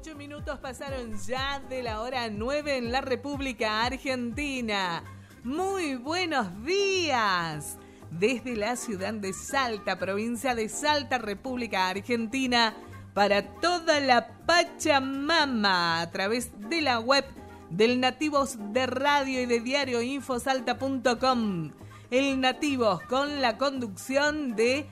Ocho minutos pasaron ya de la hora nueve en la República Argentina. Muy buenos días. Desde la ciudad de Salta, provincia de Salta, República Argentina, para toda la Pachamama a través de la web del Nativos de Radio y de diario infosalta.com. El Nativos con la conducción de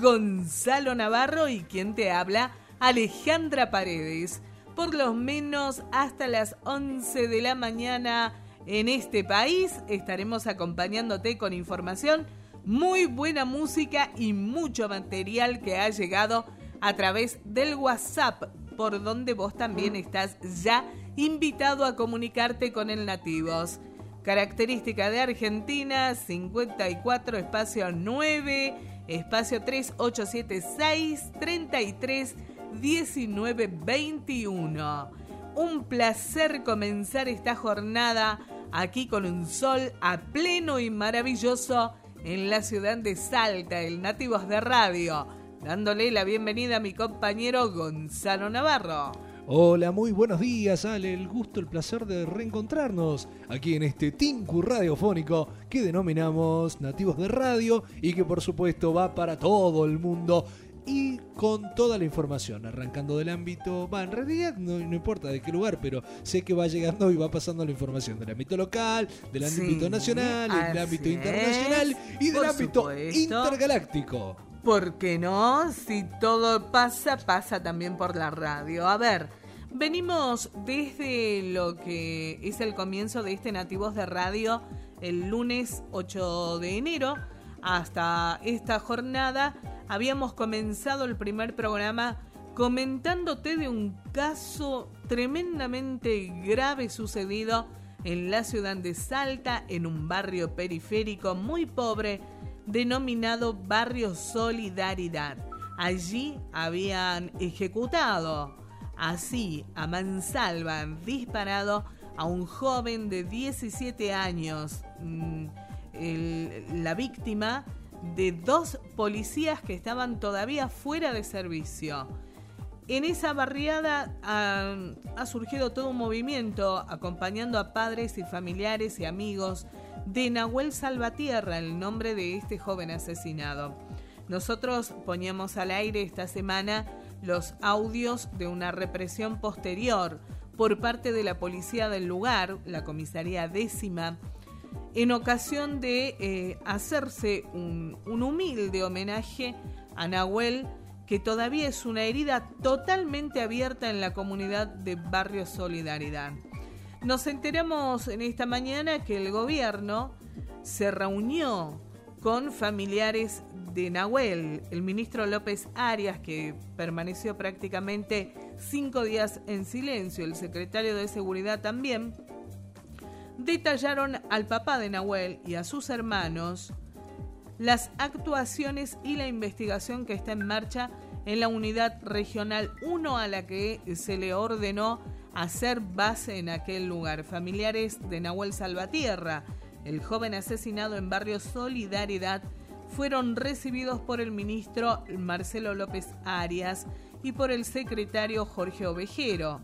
Gonzalo Navarro y quien te habla, Alejandra Paredes. Por lo menos hasta las 11 de la mañana en este país estaremos acompañándote con información, muy buena música y mucho material que ha llegado a través del WhatsApp, por donde vos también estás ya invitado a comunicarte con el Nativos. Característica de Argentina, 54, espacio 9, espacio 3876 33 19 21. Un placer comenzar esta jornada aquí con un sol a pleno y maravilloso en la ciudad de Salta, el Nativos de Radio, dándole la bienvenida a mi compañero Gonzalo Navarro. Hola, muy buenos días, Ale. El gusto, el placer de reencontrarnos aquí en este Tinku radiofónico que denominamos Nativos de Radio y que por supuesto va para todo el mundo y con toda la información, arrancando del ámbito, va, en realidad no, importa de qué lugar, pero sé que va llegando y va pasando la información del ámbito local, del ámbito nacional, del ámbito internacional y del ámbito intergaláctico. ¿Por qué no? Si todo pasa, pasa también por la radio. A ver, venimos desde lo que es el comienzo de este Nativos de Radio el lunes 8 de enero hasta esta jornada. Habíamos comenzado el primer programa comentándote de un caso tremendamente grave sucedido en la ciudad de Salta, en un barrio periférico muy pobre denominado Barrio Solidaridad. Allí habían ejecutado así a mansalva, disparado a un joven de 17 años. Mm, la víctima de dos policías que estaban todavía fuera de servicio. En esa barriada ha, ha, surgido todo un movimiento acompañando a padres y familiares y amigos de Nahuel Salvatierra, el nombre de este joven asesinado. Nosotros poníamos al aire esta semana los audios de una represión posterior por parte de la policía del lugar, la comisaría décima, en ocasión de eh, hacerse un, un humilde homenaje a Nahuel, que todavía es una herida totalmente abierta en la comunidad de Barrio Solidaridad. Nos enteramos en esta mañana que el gobierno se reunió con familiares de Nahuel, el ministro López Arias, que permaneció prácticamente cinco días en silencio, el secretario de Seguridad también, detallaron al papá de Nahuel y a sus hermanos las actuaciones y la investigación que está en marcha en la unidad regional 1 a la que se le ordenó hacer base en aquel lugar. Familiares de Nahuel Salvatierra, el joven asesinado en barrio Solidaridad, fueron recibidos por el ministro Marcelo López Arias y por el secretario Jorge Ovejero.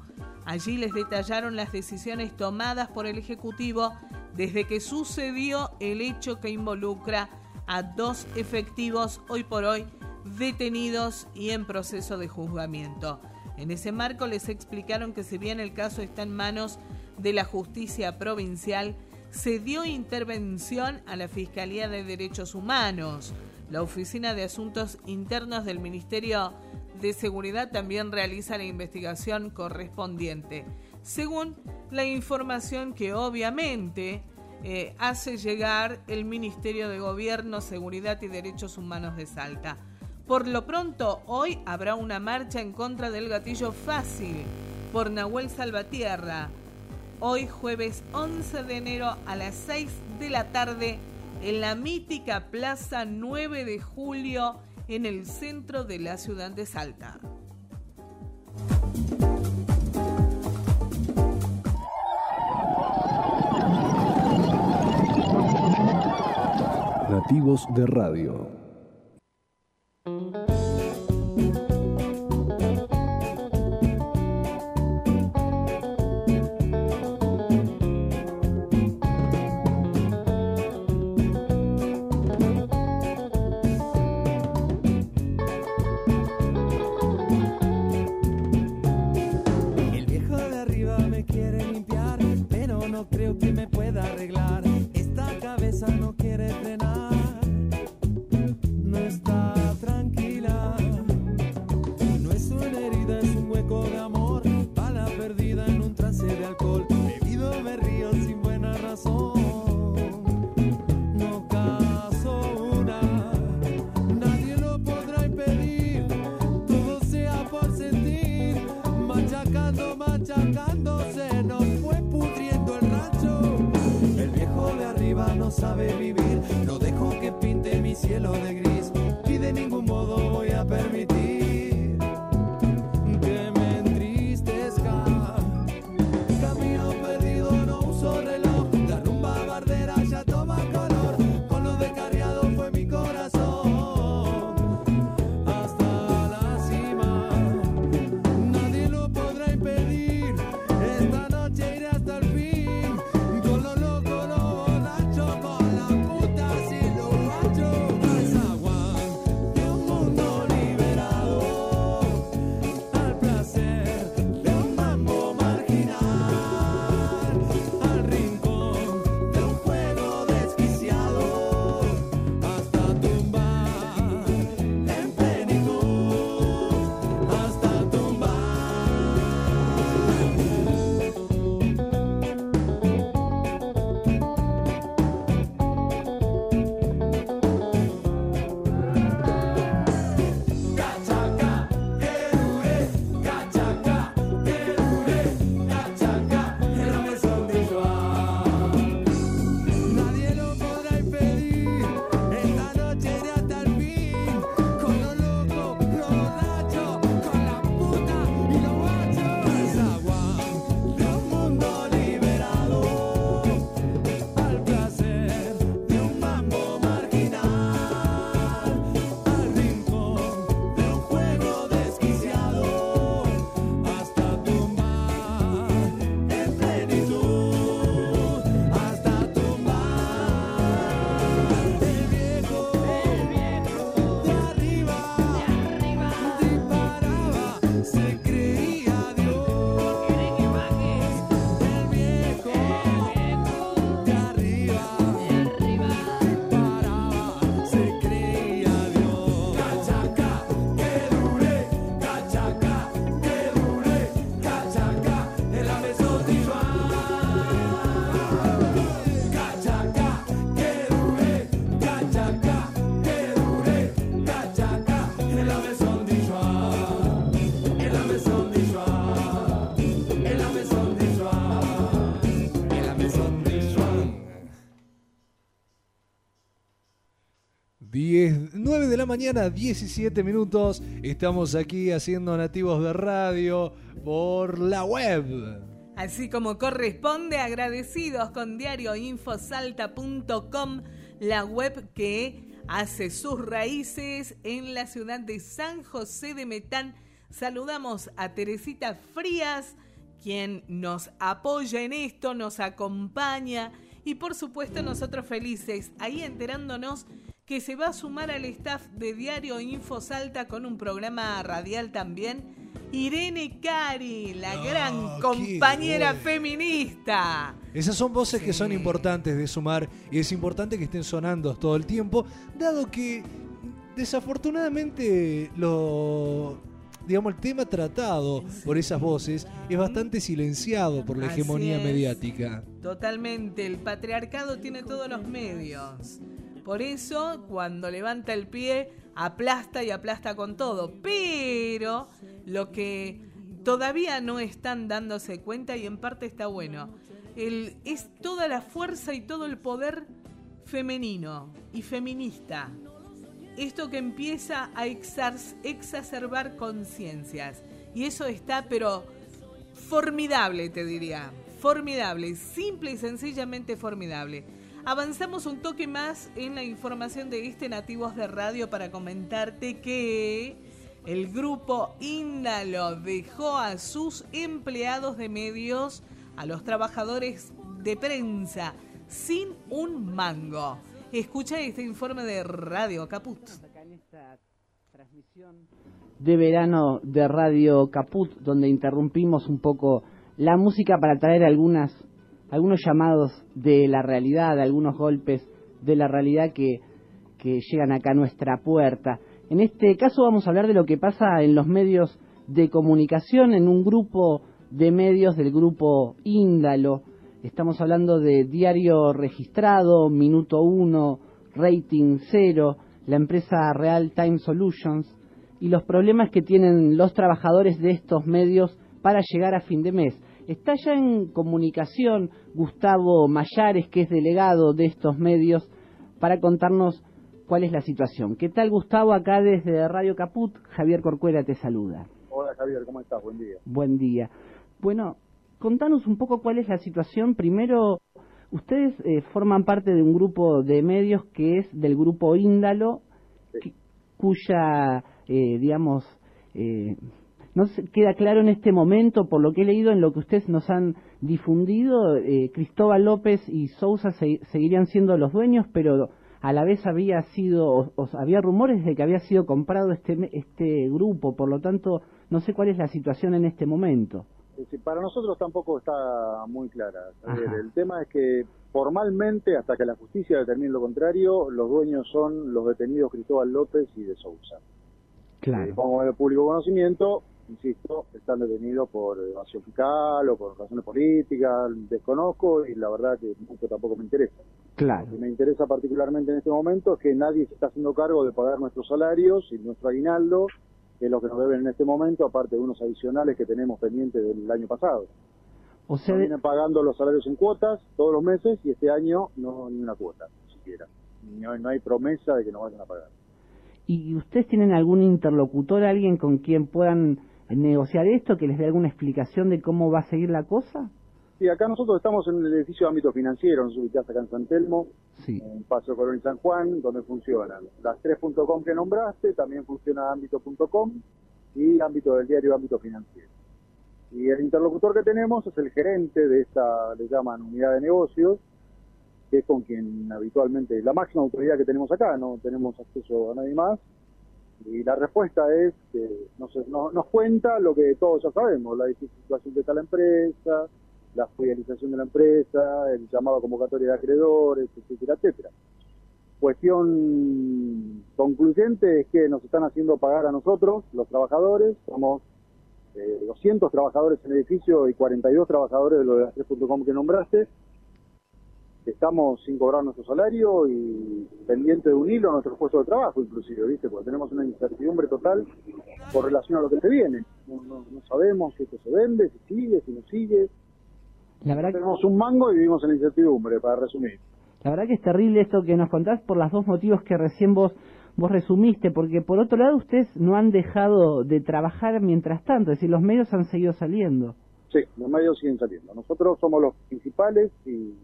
Allí les detallaron las decisiones tomadas por el Ejecutivo desde que sucedió el hecho que involucra a dos efectivos hoy por hoy detenidos y en proceso de juzgamiento. En ese marco les explicaron que si bien el caso está en manos de la justicia provincial, se dio intervención a la Fiscalía de Derechos Humanos. La Oficina de Asuntos Internos del Ministerio de Seguridad también realiza la investigación correspondiente, según la información que obviamente eh, hace llegar el Ministerio de Gobierno, Seguridad y Derechos Humanos de Salta. Por lo pronto, hoy habrá una marcha en contra del gatillo fácil por Nahuel Salvatierra. Hoy jueves 11 de enero a las 6 de la tarde en la mítica Plaza 9 de Julio en el centro de la ciudad de Salta. Nativos de Radio. que me pueda arreglar. No dejo que pinte mi cielo de gris de la mañana, 17 minutos. Estamos aquí haciendo Nativos de Radio por la web. Así como corresponde, agradecidos con diarioinfosalta.com, la web que hace sus raíces en la ciudad de San José de Metán. Saludamos a Teresita Frías, quien nos apoya en esto, nos acompaña y por supuesto nosotros felices, ahí enterándonos que se va a sumar al staff de Diario Info Salta con un programa radial también. Irene Cari, la Ah, gran compañera bueno. feminista. Esas son voces que son importantes de sumar y es importante que estén sonando todo el tiempo, dado que desafortunadamente lo digamos el tema tratado por esas voces es bastante silenciado por la hegemonía mediática. Totalmente, el patriarcado tiene todos los medios. Por eso, cuando levanta el pie, aplasta y aplasta con todo. Pero lo que todavía no están dándose cuenta, y en parte está bueno, es toda la fuerza y todo el poder femenino y feminista. Esto que empieza a exacerbar conciencias. Y eso está, pero formidable, te diría. Formidable, simple y sencillamente formidable. Avanzamos un toque más en la información de este Nativos de Radio para comentarte que el grupo Índalo dejó a sus empleados de medios, a los trabajadores de prensa, sin un mango. Escucha este informe de Radio Caput. de verano de Radio Caput, donde interrumpimos un poco la música para traer algunas, algunos llamados de la realidad, algunos golpes de la realidad que, llegan acá a nuestra puerta. En este caso vamos a hablar de lo que pasa en los medios de comunicación, en un grupo de medios del grupo Índalo. Estamos hablando de Diario Registrado, Minuto 1, Rating 0, la empresa Real Time Solutions y los problemas que tienen los trabajadores de estos medios para llegar a fin de mes. Está ya en comunicación Gustavo Mayares, que es delegado de estos medios, para contarnos cuál es la situación. ¿Qué tal, Gustavo? Acá desde Radio Caput, Javier Corcuera te saluda. Hola, Javier, ¿cómo estás? Buen día. Buen día. Bueno, contanos un poco cuál es la situación. Primero, ustedes eh, forman parte de un grupo de medios que es del grupo Índalo, cuya, eh, digamos, eh, no queda claro en este momento, por lo que he leído en lo que ustedes nos han difundido, Cristóbal López y Sousa seguirían siendo los dueños, pero a la vez había sido, o, había rumores de que había sido comprado este, este grupo, por lo tanto, no sé cuál es la situación en este momento. para nosotros tampoco está muy clara. el tema es que formalmente, hasta que la justicia determine lo contrario, los dueños son los detenidos Cristóbal López y de Sousa. Claro. Eh, como de público conocimiento, insisto, están detenidos por evasión fiscal o por razones políticas, desconozco y la verdad que mucho tampoco me interesa. Claro. Lo que me interesa particularmente en este momento es que nadie se está haciendo cargo de pagar nuestros salarios y nuestro aguinaldo, que es lo que nos deben en este momento, aparte de unos adicionales que tenemos pendientes del año pasado. O sea, vienen pagando los salarios en cuotas todos los meses y este año no ni una cuota, ni siquiera. No, no hay promesa de que nos vayan a pagar. ¿Y ustedes tienen algún interlocutor, alguien con quien puedan negociar esto, que les dé alguna explicación de cómo va a seguir la cosa? Sí, acá nosotros estamos en el edificio de ámbito financiero, nos ubicamos acá en San Telmo, en Paso Colón y San Juan, donde funcionan las tres.com que nombraste, también funciona ámbito.com y ámbito del diario ámbito financiero. Y el interlocutor que tenemos es el gerente de esta, le llaman unidad de negocios, que es con quien habitualmente, la máxima autoridad que tenemos acá, no tenemos acceso a nadie más, y la respuesta es que nos, nos cuenta lo que todos ya sabemos, la situación que está la empresa, la fidelización de la empresa, el llamado a convocatoria de acreedores, etcétera, etcétera. Cuestión concluyente es que nos están haciendo pagar a nosotros, los trabajadores, somos 200 eh, trabajadores en el edificio y 42 trabajadores de lo de las 3.com que nombraste, estamos sin cobrar nuestro salario y pendiente de un hilo a nuestro puesto de trabajo, inclusive, ¿viste? Porque tenemos una incertidumbre total con relación a lo que se viene. No, sabemos si esto se vende, si sigue, si no sigue. La verdad tenemos un mango y vivimos en la incertidumbre, para resumir. La verdad que es terrible esto que nos contás por los dos motivos que recién vos vos resumiste, porque por otro lado ustedes no han dejado de trabajar mientras tanto, es decir, los medios han seguido saliendo. Sí, los medios siguen saliendo. Nosotros somos los principales y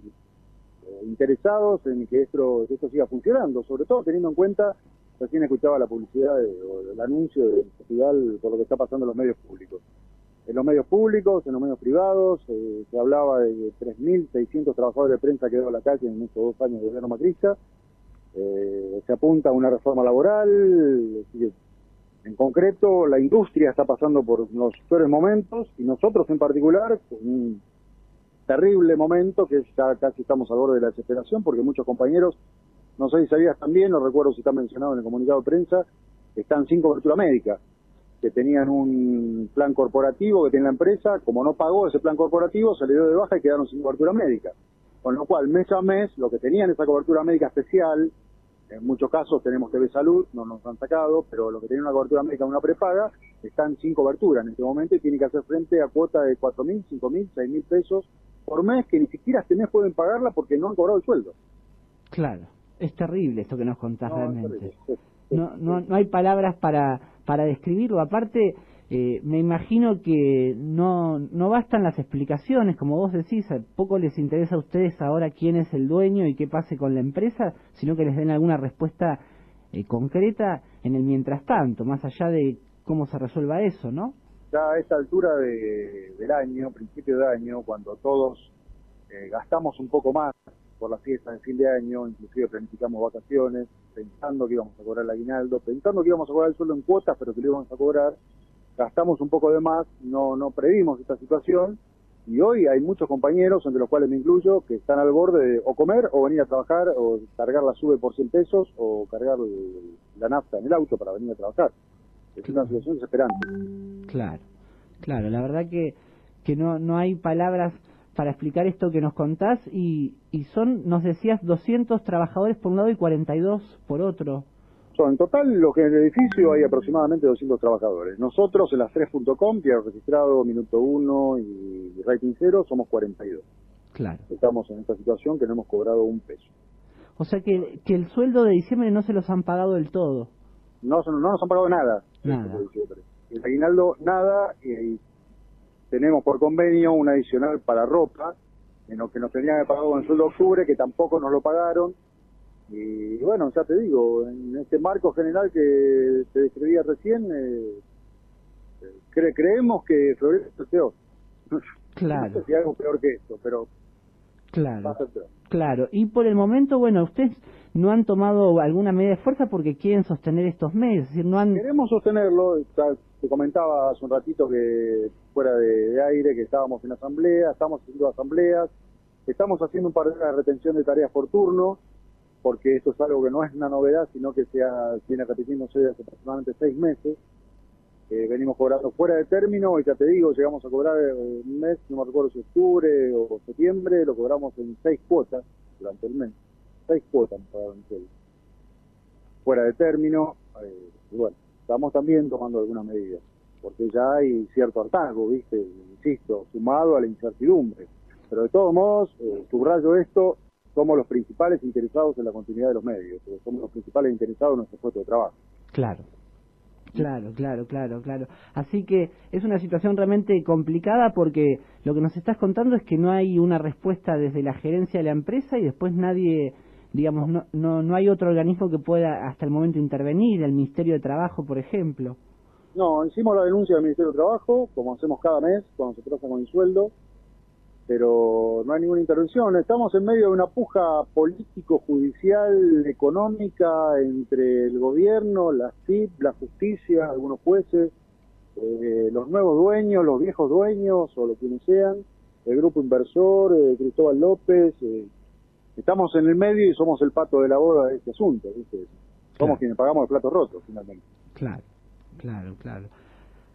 interesados en que esto, esto siga funcionando, sobre todo teniendo en cuenta, recién escuchaba la publicidad o el anuncio del festival por lo que está pasando en los medios públicos. En los medios públicos, en los medios privados, eh, se hablaba de 3.600 trabajadores de prensa que a la calle en estos dos años de gobierno macrista. Eh, se apunta a una reforma laboral, en concreto la industria está pasando por los peores momentos y nosotros en particular, un terrible momento que ya casi estamos al borde de la desesperación porque muchos compañeros, no sé si sabías también, no recuerdo si está mencionado en el comunicado de prensa, están sin cobertura médica, que tenían un plan corporativo que tiene la empresa, como no pagó ese plan corporativo, se le dio de baja y quedaron sin cobertura médica. Con lo cual, mes a mes, lo que tenían esa cobertura médica especial, en muchos casos tenemos TV Salud, no nos han sacado, pero los que tenían una cobertura médica, una prepaga, están sin cobertura en este momento y tienen que hacer frente a cuota de cuatro mil, cinco mil, seis mil pesos por mes que ni siquiera este mes pueden pagarla porque no han cobrado el sueldo. Claro, es terrible esto que nos contás realmente. no, no, no hay palabras para, para describirlo. Aparte, eh, me imagino que no, no bastan las explicaciones, como vos decís, poco les interesa a ustedes ahora quién es el dueño y qué pase con la empresa, sino que les den alguna respuesta eh, concreta en el mientras tanto, más allá de cómo se resuelva eso, ¿no? A esta altura del año, principio de año, cuando todos eh, gastamos un poco más por las fiestas de fin de año, inclusive planificamos vacaciones, pensando que íbamos a cobrar el aguinaldo, pensando que íbamos a cobrar el sueldo en cuotas, pero que lo íbamos a cobrar, gastamos un poco de más, no, no previmos esta situación, y hoy hay muchos compañeros, entre los cuales me incluyo, que están al borde de o comer o venir a trabajar, o cargar la sube por 100 pesos, o cargar la nafta en el auto para venir a trabajar. Es una situación desesperante. Claro, claro, la verdad que, que no, no hay palabras para explicar esto que nos contás y, y son, nos decías, 200 trabajadores por un lado y 42 por otro. Son, en total, lo que en el edificio hay aproximadamente 200 trabajadores. Nosotros en las 3.com, que ha registrado Minuto 1 y Rating 0, somos 42. Claro. Estamos en esta situación que no hemos cobrado un peso. O sea que, que el sueldo de diciembre no se los han pagado del todo. No, no nos han pagado nada. Nada. El aguinaldo, nada, y, tenemos por convenio un adicional para ropa, en lo que nos tenían que pagado en el sueldo de octubre, que tampoco nos lo pagaron. Y bueno, ya te digo, en este marco general que te describía recién, eh, cre- creemos que febrero es peor. Claro. No sé si algo peor que esto, pero va Claro. a ser peor. Claro, y por el momento, bueno, ustedes no han tomado alguna medida de fuerza porque quieren sostener estos medios, es decir, no han... Queremos sostenerlo, te comentaba hace un ratito que fuera de, aire que estábamos en asamblea, estamos haciendo asambleas, estamos haciendo un par de retención de tareas por turno, porque esto es algo que no es una novedad, sino que se ha- viene repitiéndose desde hace aproximadamente seis meses. Eh, venimos cobrando fuera de término y ya te digo, llegamos a cobrar un mes, no me recuerdo si octubre o septiembre, lo cobramos en seis cuotas durante el mes. Seis cuotas nos pagaron el. Fuera de término, eh, y bueno, estamos también tomando algunas medidas, porque ya hay cierto hartazgo, ¿viste? Insisto, sumado a la incertidumbre. Pero de todos modos, eh, subrayo esto, somos los principales interesados en la continuidad de los medios, porque somos los principales interesados en nuestro puesto de trabajo. Claro. Claro, claro, claro, claro. Así que es una situación realmente complicada porque lo que nos estás contando es que no hay una respuesta desde la gerencia de la empresa y después nadie, digamos, no, no, no hay otro organismo que pueda hasta el momento intervenir, el Ministerio de Trabajo, por ejemplo. No, hicimos la denuncia del Ministerio de Trabajo, como hacemos cada mes, cuando se trata con el sueldo, pero no hay ninguna intervención. Estamos en medio de una puja político-judicial, económica, entre el gobierno, la CIP, la justicia, algunos jueces, eh, los nuevos dueños, los viejos dueños, o lo quienes sean, el grupo inversor, eh, Cristóbal López. eh, estamos en el medio y somos el pato de la boda de este asunto, ¿viste? Somos Claro. quienes pagamos el plato roto, finalmente. Claro, claro, claro.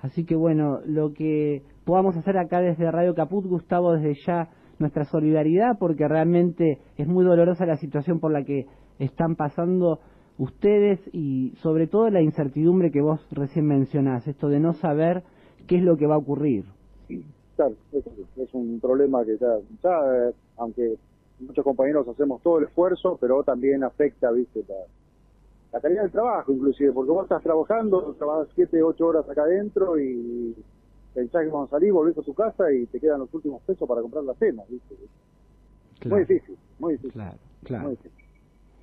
Así que bueno, lo que podamos hacer acá desde Radio Caput, Gustavo, desde ya nuestra solidaridad, porque realmente es muy dolorosa la situación por la que están pasando ustedes y sobre todo la incertidumbre que vos recién mencionás, esto de no saber qué es lo que va a ocurrir. Claro, es, es un problema que ya, ya, eh, aunque muchos compañeros hacemos todo el esfuerzo, pero también afecta, viste, la, la calidad del trabajo, inclusive, porque vos estás trabajando, trabajas siete, ocho horas acá adentro y pensás que cuando salís volvés a tu casa y te quedan los últimos pesos para comprar la cena, viste. Muy difícil, muy difícil. Claro, muy claro. difícil.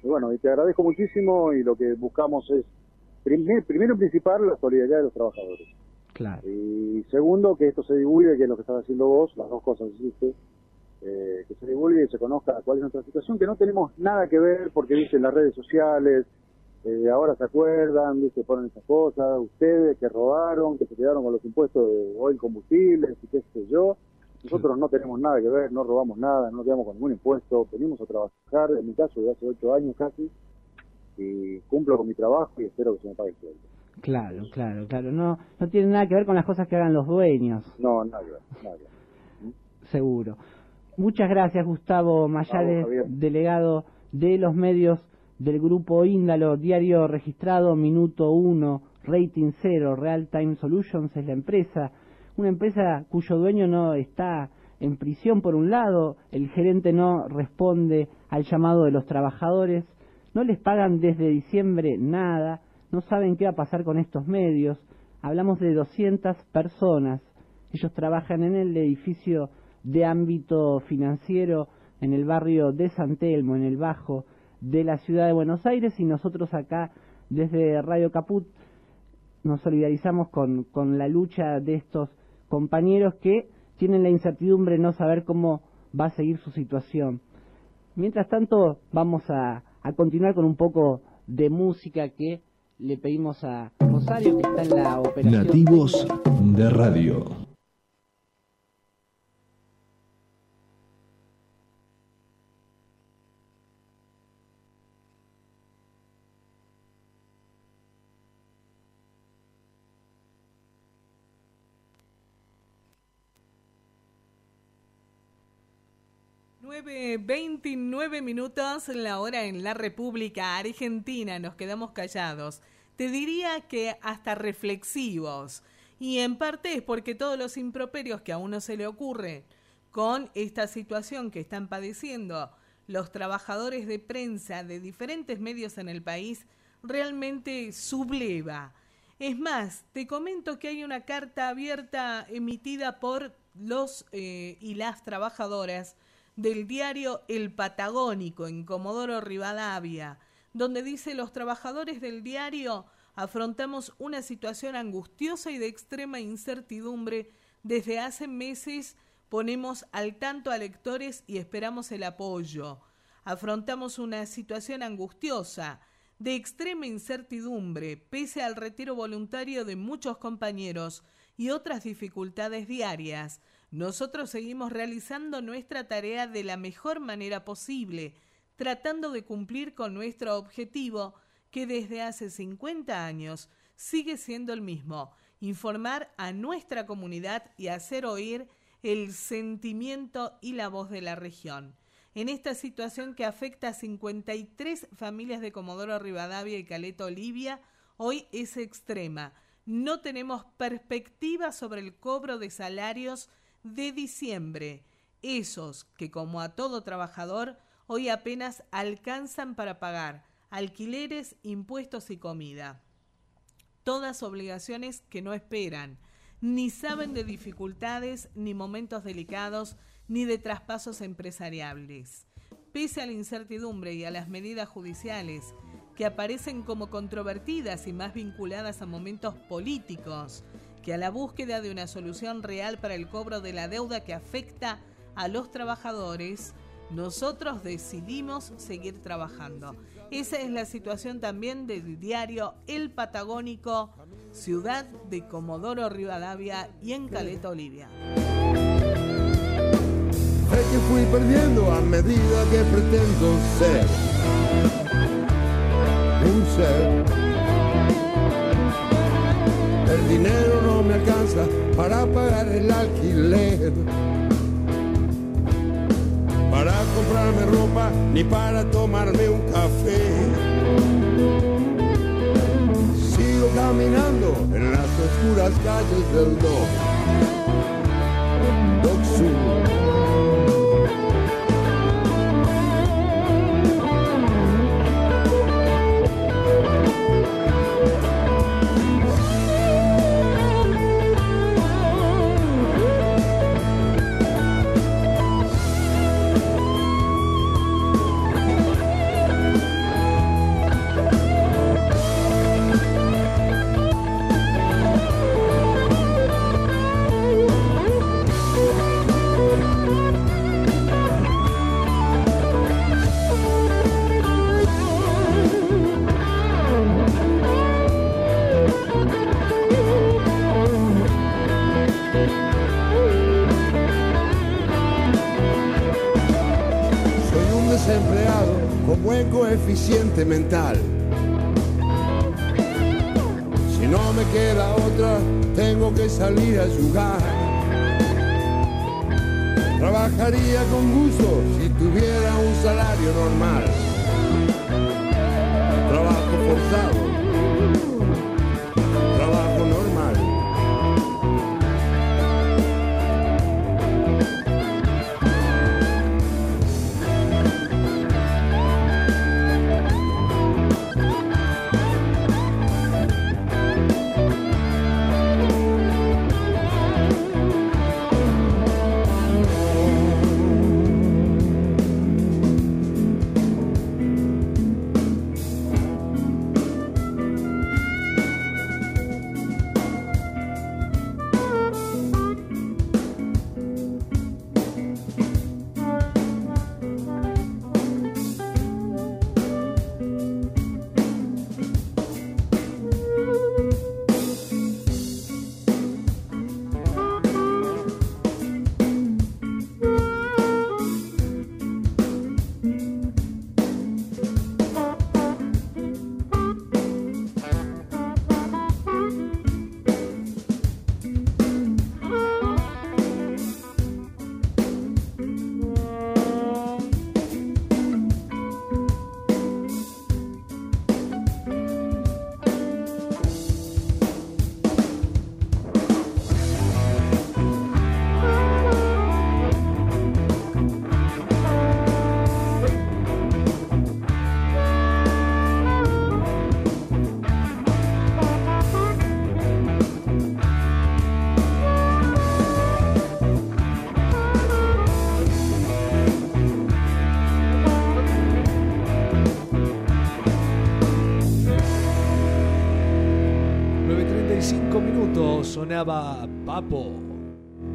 Y bueno, y te agradezco muchísimo y lo que buscamos es, primer- primero y principal, la solidaridad de los trabajadores. Claro, Y segundo, que esto se divulgue, que es lo que estás haciendo vos, las dos cosas hiciste, eh, que se divulgue y se conozca cuál es nuestra situación, que no tenemos nada que ver porque dicen las redes sociales, eh, ahora se acuerdan, ¿viste? ponen esas cosas, ustedes que robaron, que se quedaron con los impuestos de oil combustibles y qué sé yo. Nosotros no tenemos nada que ver, no robamos nada, no quedamos con ningún impuesto, venimos a trabajar, en mi caso, de hace ocho años casi, y cumplo con mi trabajo y espero que se me pague el sueldo. claro, claro, claro. No, no tiene nada que ver con las cosas que hagan los dueños. No, nada que ver, nada que ver. Seguro. Muchas gracias, Gustavo Mayales, Javier. delegado de los medios del grupo Índalo, diario registrado, minuto 1, rating 0, Real Time Solutions es la empresa, una empresa cuyo dueño no está en prisión por un lado, el gerente no responde al llamado de los trabajadores, no les pagan desde diciembre nada, no saben qué va a pasar con estos medios, hablamos de 200 personas, ellos trabajan en el edificio de ámbito financiero en el barrio de San Telmo, en el Bajo de la ciudad de Buenos Aires y nosotros acá desde Radio Caput nos solidarizamos con, con la lucha de estos compañeros que tienen la incertidumbre de no saber cómo va a seguir su situación. Mientras tanto, vamos a, a continuar con un poco de música que le pedimos a Rosario, que está en la operación. Nativos de Radio. 29 minutos la hora en la República Argentina. Nos quedamos callados. Te diría que hasta reflexivos. Y en parte es porque todos los improperios que a uno se le ocurre con esta situación que están padeciendo los trabajadores de prensa de diferentes medios en el país realmente subleva. Es más, te comento que hay una carta abierta emitida por los eh, y las trabajadoras del diario El Patagónico en Comodoro Rivadavia, donde dice los trabajadores del diario afrontamos una situación angustiosa y de extrema incertidumbre. Desde hace meses ponemos al tanto a lectores y esperamos el apoyo. Afrontamos una situación angustiosa, de extrema incertidumbre, pese al retiro voluntario de muchos compañeros y otras dificultades diarias. Nosotros seguimos realizando nuestra tarea de la mejor manera posible, tratando de cumplir con nuestro objetivo, que desde hace 50 años sigue siendo el mismo, informar a nuestra comunidad y hacer oír el sentimiento y la voz de la región. En esta situación que afecta a 53 familias de Comodoro Rivadavia y Caleta Olivia, hoy es extrema. No tenemos perspectiva sobre el cobro de salarios de diciembre, esos que como a todo trabajador hoy apenas alcanzan para pagar alquileres, impuestos y comida. Todas obligaciones que no esperan, ni saben de dificultades, ni momentos delicados, ni de traspasos empresariales. Pese a la incertidumbre y a las medidas judiciales que aparecen como controvertidas y más vinculadas a momentos políticos, que a la búsqueda de una solución real para el cobro de la deuda que afecta a los trabajadores, nosotros decidimos seguir trabajando. Esa es la situación también del diario El Patagónico, ciudad de Comodoro Rivadavia y en Caleta Olivia. El dinero no me alcanza para pagar el alquiler. Para comprarme ropa ni para tomarme un café. Sigo caminando en las oscuras calles del Doc. coeficiente mental. Si no me queda otra, tengo que salir a jugar. Trabajaría con gusto si tuviera un salario normal. Trabajo forzado sonaba Papo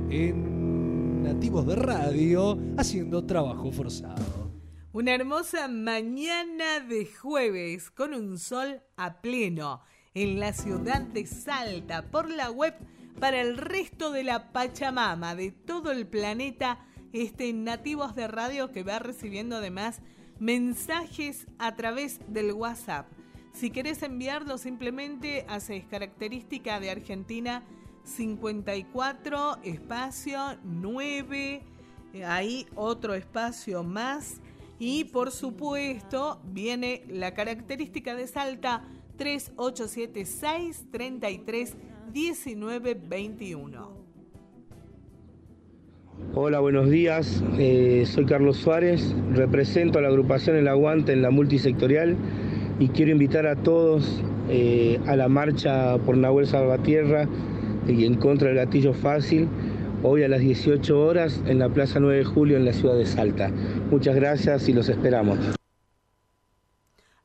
en Nativos de Radio haciendo trabajo forzado. Una hermosa mañana de jueves con un sol a pleno en la ciudad de Salta por la web para el resto de la Pachamama de todo el planeta este Nativos de Radio que va recibiendo además mensajes a través del WhatsApp. Si querés enviarlo simplemente haces característica de Argentina 54 espacio 9 ahí otro espacio más y por supuesto viene la característica de Salta 3876 33 19 21. Hola, buenos días. Eh, soy Carlos Suárez, represento a la agrupación El Aguante en la multisectorial y quiero invitar a todos eh, a la marcha por Nahuel Salvatierra y en contra del gatillo fácil, hoy a las 18 horas en la Plaza 9 de Julio en la ciudad de Salta. Muchas gracias y los esperamos.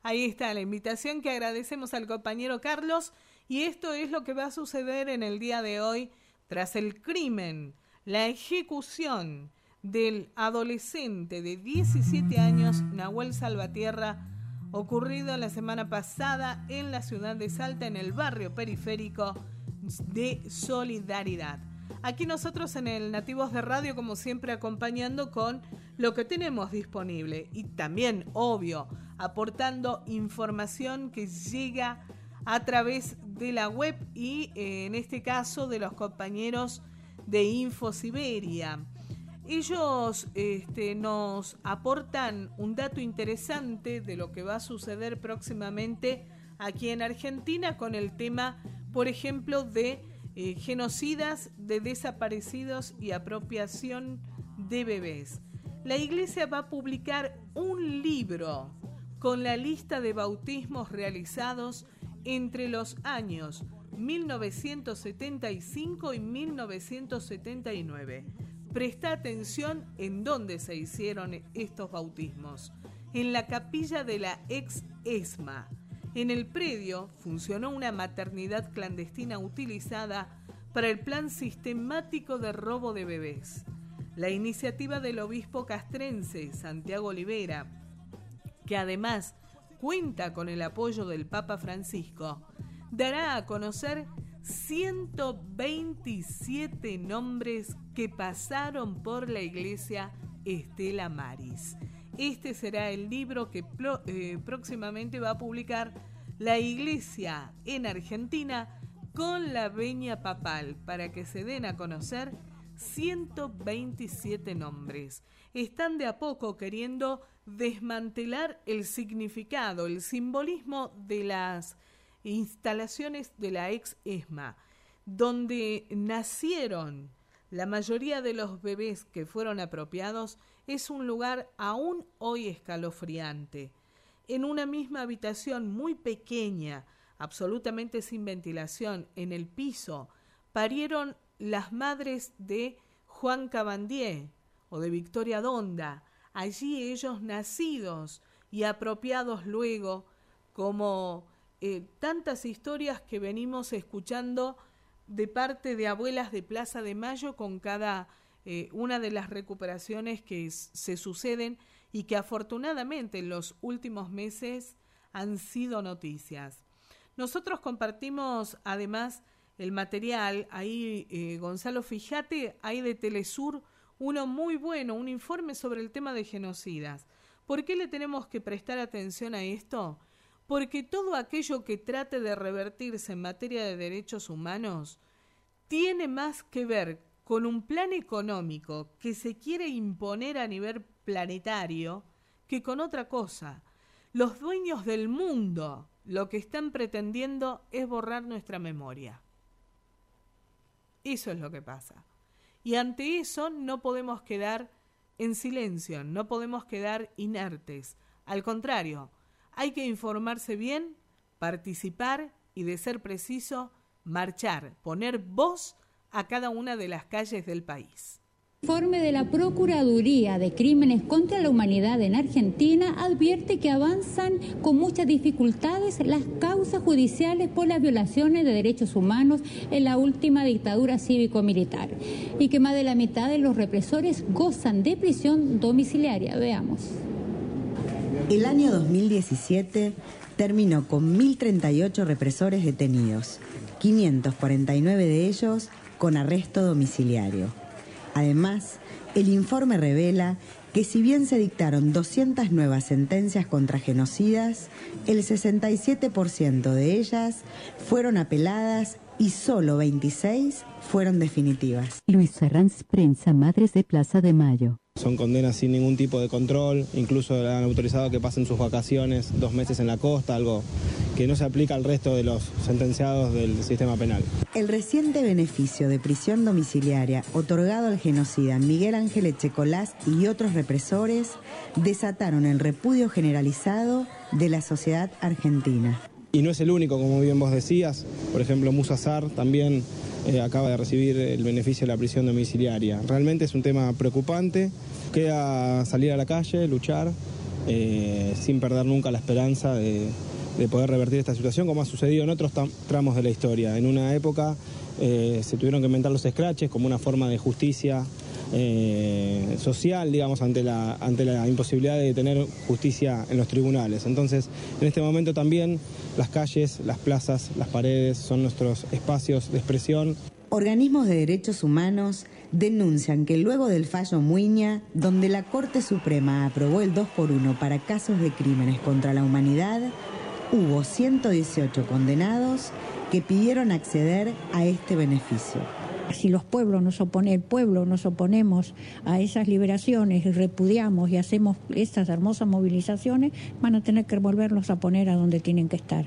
Ahí está la invitación que agradecemos al compañero Carlos y esto es lo que va a suceder en el día de hoy tras el crimen, la ejecución del adolescente de 17 años, Nahuel Salvatierra, ocurrido la semana pasada en la ciudad de Salta, en el barrio periférico de Solidaridad. Aquí nosotros en el Nativos de Radio, como siempre, acompañando con lo que tenemos disponible y también, obvio, aportando información que llega a través de la web y eh, en este caso de los compañeros de InfoSiberia. Ellos este, nos aportan un dato interesante de lo que va a suceder próximamente aquí en Argentina con el tema, por ejemplo, de eh, genocidas, de desaparecidos y apropiación de bebés. La iglesia va a publicar un libro con la lista de bautismos realizados entre los años 1975 y 1979. Presta atención en dónde se hicieron estos bautismos. En la capilla de la ex ESMA. En el predio funcionó una maternidad clandestina utilizada para el plan sistemático de robo de bebés. La iniciativa del obispo castrense Santiago Olivera, que además cuenta con el apoyo del Papa Francisco, dará a conocer 127 nombres que pasaron por la iglesia Estela Maris. Este será el libro que eh, próximamente va a publicar la iglesia en Argentina con la veña papal para que se den a conocer 127 nombres. Están de a poco queriendo desmantelar el significado, el simbolismo de las instalaciones de la ex ESMA, donde nacieron la mayoría de los bebés que fueron apropiados, es un lugar aún hoy escalofriante. En una misma habitación muy pequeña, absolutamente sin ventilación, en el piso, parieron las madres de Juan Cabandier o de Victoria Donda, allí ellos nacidos y apropiados luego como eh, tantas historias que venimos escuchando de parte de abuelas de Plaza de Mayo con cada eh, una de las recuperaciones que se suceden y que afortunadamente en los últimos meses han sido noticias. Nosotros compartimos además el material, ahí eh, Gonzalo, fíjate, hay de Telesur uno muy bueno, un informe sobre el tema de genocidas. ¿Por qué le tenemos que prestar atención a esto? Porque todo aquello que trate de revertirse en materia de derechos humanos tiene más que ver con un plan económico que se quiere imponer a nivel planetario que con otra cosa. Los dueños del mundo lo que están pretendiendo es borrar nuestra memoria. Eso es lo que pasa. Y ante eso no podemos quedar en silencio, no podemos quedar inertes. Al contrario, hay que informarse bien, participar y, de ser preciso, marchar, poner voz a cada una de las calles del país. informe de la Procuraduría de Crímenes contra la Humanidad en Argentina advierte que avanzan con muchas dificultades las causas judiciales por las violaciones de derechos humanos en la última dictadura cívico-militar y que más de la mitad de los represores gozan de prisión domiciliaria. Veamos. El año 2017 terminó con 1.038 represores detenidos, 549 de ellos con arresto domiciliario. Además, el informe revela que si bien se dictaron 200 nuevas sentencias contra genocidas, el 67% de ellas fueron apeladas y solo 26 fueron definitivas. Luis Serranz, prensa Madres de Plaza de Mayo. Son condenas sin ningún tipo de control, incluso han autorizado que pasen sus vacaciones dos meses en la costa, algo que no se aplica al resto de los sentenciados del sistema penal. El reciente beneficio de prisión domiciliaria otorgado al genocida Miguel Ángel Echecolás y otros represores desataron el repudio generalizado de la sociedad argentina. Y no es el único, como bien vos decías, por ejemplo, Musa Sar también eh, acaba de recibir el beneficio de la prisión domiciliaria. Realmente es un tema preocupante, queda salir a la calle, luchar, eh, sin perder nunca la esperanza de, poder revertir esta situación, como ha sucedido en otros tramos de la historia. En una época eh, se tuvieron que inventar los scratches como una forma de justicia eh, social, digamos, ante la, ante la imposibilidad de tener justicia en los tribunales. Entonces, en este momento también las calles, las plazas, las paredes son nuestros espacios de expresión. Organismos de derechos humanos denuncian que luego del fallo Muiña, donde la Corte Suprema aprobó el 2 por 1 para casos de crímenes contra la humanidad, hubo 118 condenados que pidieron acceder a este beneficio si los pueblos nos el pueblo nos oponemos a esas liberaciones y repudiamos y hacemos estas hermosas movilizaciones, van a tener que volverlos a poner a donde tienen que estar,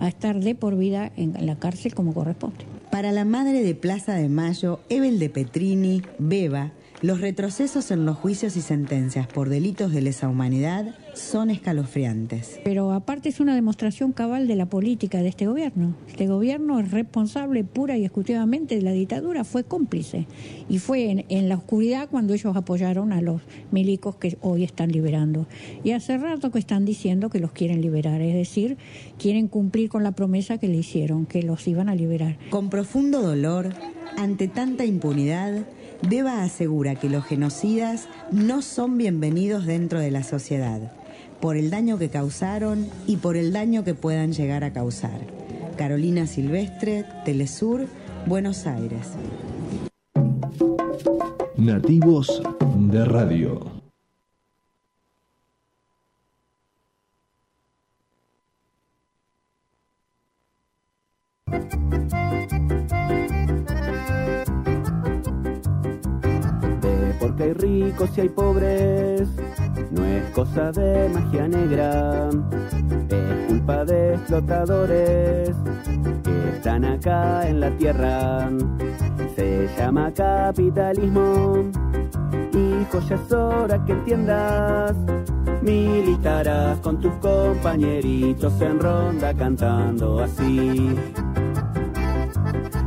a estar de por vida en la cárcel como corresponde. Para la madre de Plaza de Mayo, Evel de Petrini, Beba, los retrocesos en los juicios y sentencias por delitos de lesa humanidad son escalofriantes. Pero aparte es una demostración cabal de la política de este gobierno. Este gobierno es responsable pura y exclusivamente de la dictadura, fue cómplice. Y fue en, la oscuridad cuando ellos apoyaron a los milicos que hoy están liberando. Y hace rato que están diciendo que los quieren liberar, es decir, quieren cumplir con la promesa que le hicieron, que los iban a liberar. Con profundo dolor, ante tanta impunidad, Deba asegura que los genocidas no son bienvenidos dentro de la sociedad, por el daño que causaron y por el daño que puedan llegar a causar. Carolina Silvestre, Telesur, Buenos Aires. Nativos de Radio. Porque hay ricos y hay pobres. No es cosa de magia negra, es culpa de explotadores que están acá en la tierra. Se llama capitalismo, hijo, ya es que entiendas. Militarás con tus compañeritos en ronda cantando así.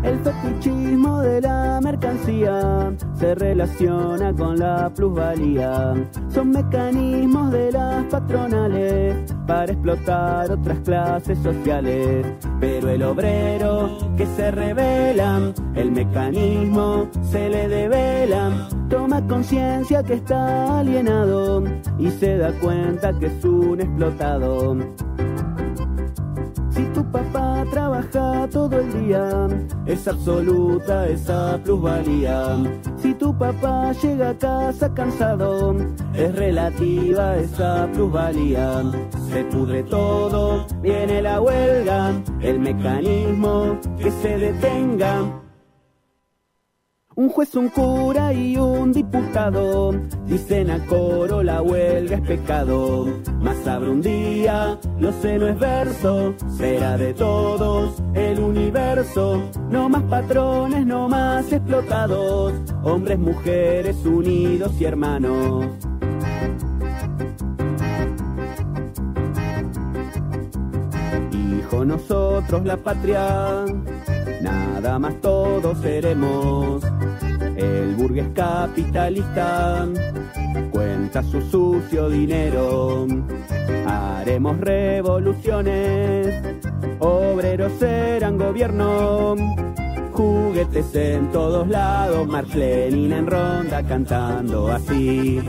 El fetichismo de la mercancía se relaciona con la plusvalía. Son mecanismos de las patronales para explotar otras clases sociales. Pero el obrero que se revela, el mecanismo se le devela. Toma conciencia que está alienado y se da cuenta que es un explotado. Si tu papá trabaja todo el día, es absoluta esa plusvalía. Si tu papá llega a casa cansado, es relativa esa plusvalía. Se pudre todo, viene la huelga, el mecanismo que se detenga un juez, un cura y un diputado dicen a coro la huelga es pecado. Más abre un día, lo sé no es verso, será de todos el universo. No más patrones, no más explotados, hombres, mujeres unidos y hermanos. Hijo, nosotros la patria nada más todos seremos. El burgués capitalista cuenta su sucio dinero. Haremos revoluciones, obreros serán gobierno. Juguetes en todos lados, Marx Lenin en ronda cantando así.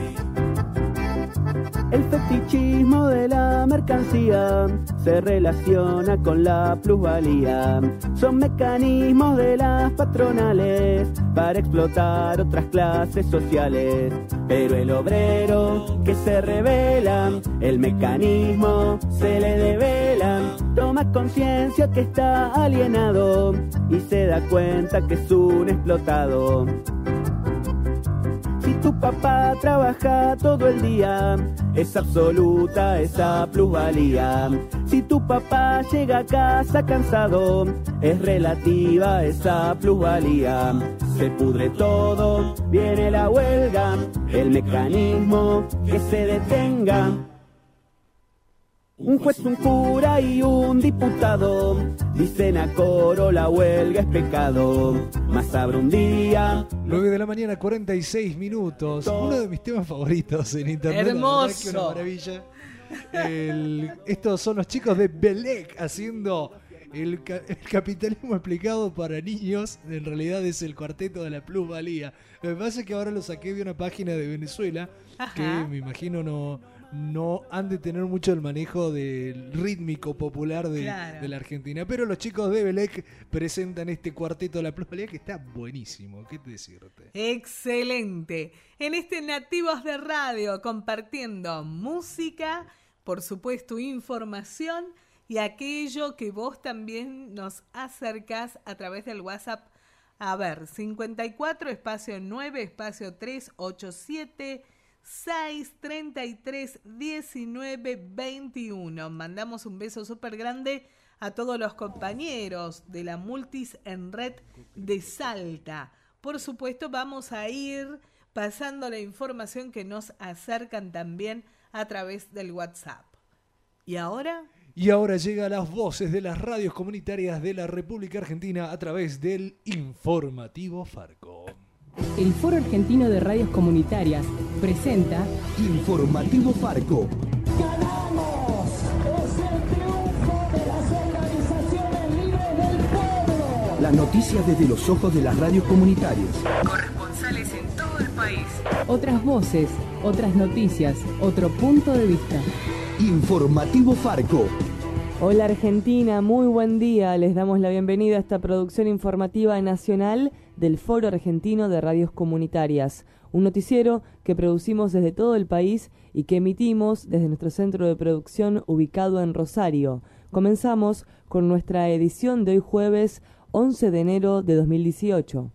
El fetichismo de la mercancía se relaciona con la plusvalía. Son mecanismos de las patronales para explotar otras clases sociales. Pero el obrero que se revela, el mecanismo se le devela. Toma conciencia que está alienado y se da cuenta que es un explotado. Tu papá trabaja todo el día, es absoluta esa plusvalía. Si tu papá llega a casa cansado, es relativa esa plusvalía. Se pudre todo, viene la huelga, el mecanismo que se detenga. Un juez, un cura y un diputado dicen a coro la huelga es pecado. Más abre un día. 9 de la mañana, 46 minutos. Uno de mis temas favoritos en internet. Hermoso. Que una maravilla. El- estos son los chicos de Belec haciendo el, ca- el capitalismo explicado para niños. En realidad es el cuarteto de la plusvalía. Lo que pasa es que ahora lo saqué de una página de Venezuela que Ajá. me imagino no, no han de tener mucho el manejo del rítmico popular de, Claro. de la Argentina. Pero los chicos de Belec presentan este cuarteto de la plusvalía que está buenísimo. ¿Qué te decirte? Excelente. En este Nativos de Radio compartiendo música, por supuesto información y aquello que vos también nos acercás a través del WhatsApp. A ver, 54 espacio 9 espacio 387 633 19 21. Mandamos un beso súper grande a todos los compañeros de la Multis en Red de Salta. Por supuesto, vamos a ir pasando la información que nos acercan también a través del WhatsApp. ¿Y ahora? Y ahora llega las voces de las radios comunitarias de la República Argentina a través del informativo Farco. El Foro Argentino de Radios Comunitarias presenta Informativo Farco. ¡Ganamos! ¡Es el triunfo de las organizaciones libres del pueblo! Las noticias desde los ojos de las radios comunitarias. Corresponsales en todo el país. otras voces, otras noticias, otro punto de vista. Informativo Farco. Hola Argentina, muy buen día. Les damos la bienvenida a esta producción informativa nacional del Foro Argentino de Radios Comunitarias, un noticiero que producimos desde todo el país y que emitimos desde nuestro centro de producción ubicado en Rosario. Comenzamos con nuestra edición de hoy jueves 11 de enero de 2018.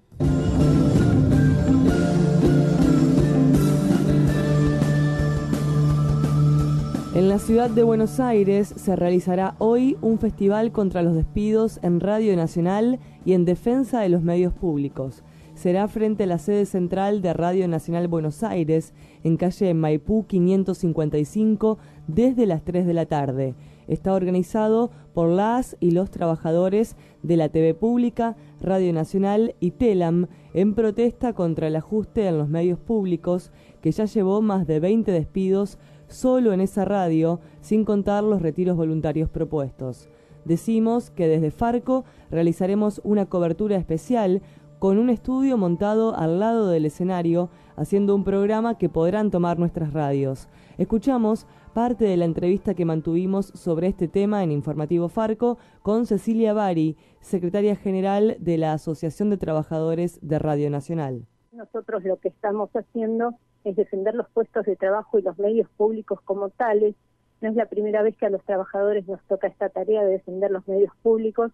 En la ciudad de Buenos Aires se realizará hoy un festival contra los despidos en Radio Nacional y en defensa de los medios públicos. Será frente a la sede central de Radio Nacional Buenos Aires, en calle Maipú 555, desde las 3 de la tarde. Está organizado por las y los trabajadores de la TV Pública, Radio Nacional y TELAM en protesta contra el ajuste en los medios públicos que ya llevó más de 20 despidos solo en esa radio, sin contar los retiros voluntarios propuestos. Decimos que desde Farco realizaremos una cobertura especial con un estudio montado al lado del escenario, haciendo un programa que podrán tomar nuestras radios. Escuchamos parte de la entrevista que mantuvimos sobre este tema en Informativo Farco con Cecilia Bari, secretaria general de la Asociación de Trabajadores de Radio Nacional. Nosotros lo que estamos haciendo es defender los puestos de trabajo y los medios públicos como tales. No es la primera vez que a los trabajadores nos toca esta tarea de defender los medios públicos.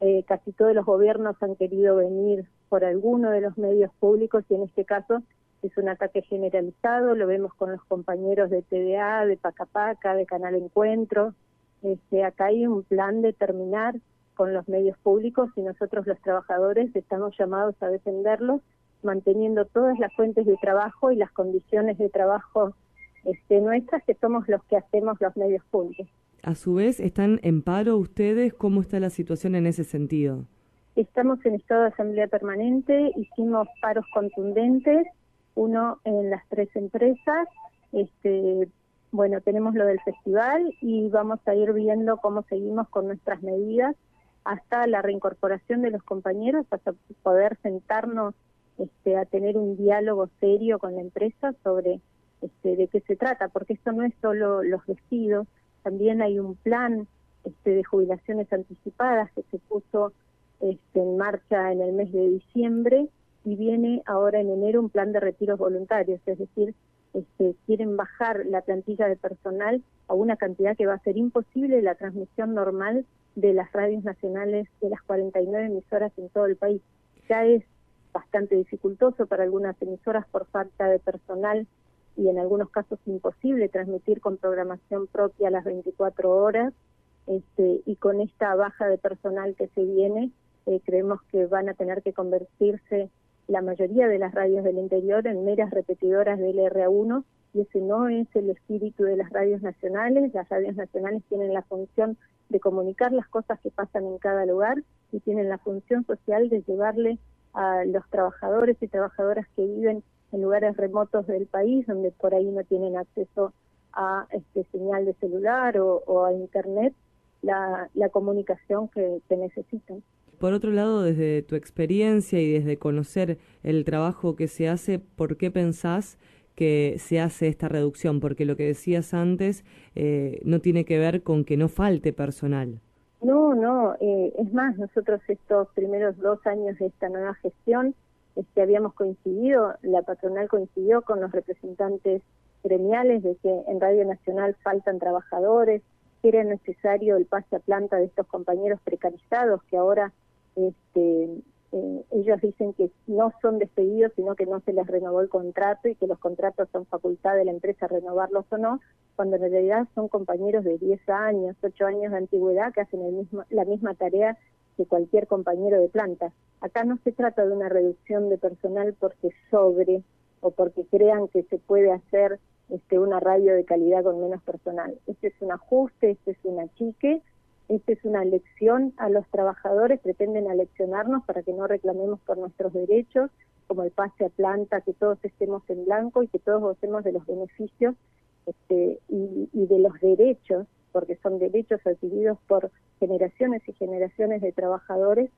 Eh, casi todos los gobiernos han querido venir por alguno de los medios públicos y en este caso es un ataque generalizado. Lo vemos con los compañeros de TDA, de Pacapaca, de Canal Encuentro. Este, acá hay un plan de terminar con los medios públicos y nosotros los trabajadores estamos llamados a defenderlos manteniendo todas las fuentes de trabajo y las condiciones de trabajo este, nuestras, que somos los que hacemos los medios públicos. A su vez, ¿están en paro ustedes? ¿Cómo está la situación en ese sentido? Estamos en estado de asamblea permanente, hicimos paros contundentes, uno en las tres empresas, este, bueno, tenemos lo del festival y vamos a ir viendo cómo seguimos con nuestras medidas hasta la reincorporación de los compañeros, hasta poder sentarnos este, a tener un diálogo serio con la empresa sobre este, de qué se trata, porque esto no es solo los vestidos, también hay un plan este, de jubilaciones anticipadas que se puso este, en marcha en el mes de diciembre y viene ahora en enero un plan de retiros voluntarios, es decir, este, quieren bajar la plantilla de personal a una cantidad que va a ser imposible la transmisión normal de las radios nacionales de las 49 emisoras en todo el país. Ya es bastante dificultoso para algunas emisoras por falta de personal y en algunos casos imposible transmitir con programación propia las 24 horas. Este, y con esta baja de personal que se viene, eh, creemos que van a tener que convertirse la mayoría de las radios del interior en meras repetidoras del RA1 y ese no es el espíritu de las radios nacionales. Las radios nacionales tienen la función de comunicar las cosas que pasan en cada lugar y tienen la función social de llevarle a los trabajadores y trabajadoras que viven en lugares remotos del país, donde por ahí no tienen acceso a este señal de celular o, a internet, la, comunicación que necesitan. Por otro lado, desde tu experiencia y desde conocer el trabajo que se hace, ¿por qué pensás que se hace esta reducción? Porque lo que decías antes eh, no tiene que ver con que no falte personal. No, no, eh, es más, nosotros estos primeros dos años de esta nueva gestión este, habíamos coincidido, la patronal coincidió con los representantes gremiales de que en Radio Nacional faltan trabajadores, que era necesario el pase a planta de estos compañeros precarizados que ahora este, eh, ellos dicen que no son despedidos, sino que no se les renovó el contrato y que los contratos son facultad de la empresa renovarlos o no, cuando en realidad son compañeros de 10 años, 8 años de antigüedad que hacen el mismo, la misma tarea que cualquier compañero de planta. Acá no se trata de una reducción de personal porque sobre o porque crean que se puede hacer este, una radio de calidad con menos personal. Este es un ajuste, este es un achique esta es una lección a los trabajadores, pretenden aleccionarnos para que no reclamemos por nuestros derechos, como el pase a planta, que todos estemos en blanco y que todos gocemos de los beneficios este, y, de los derechos, porque son derechos adquiridos por generaciones y generaciones de trabajadores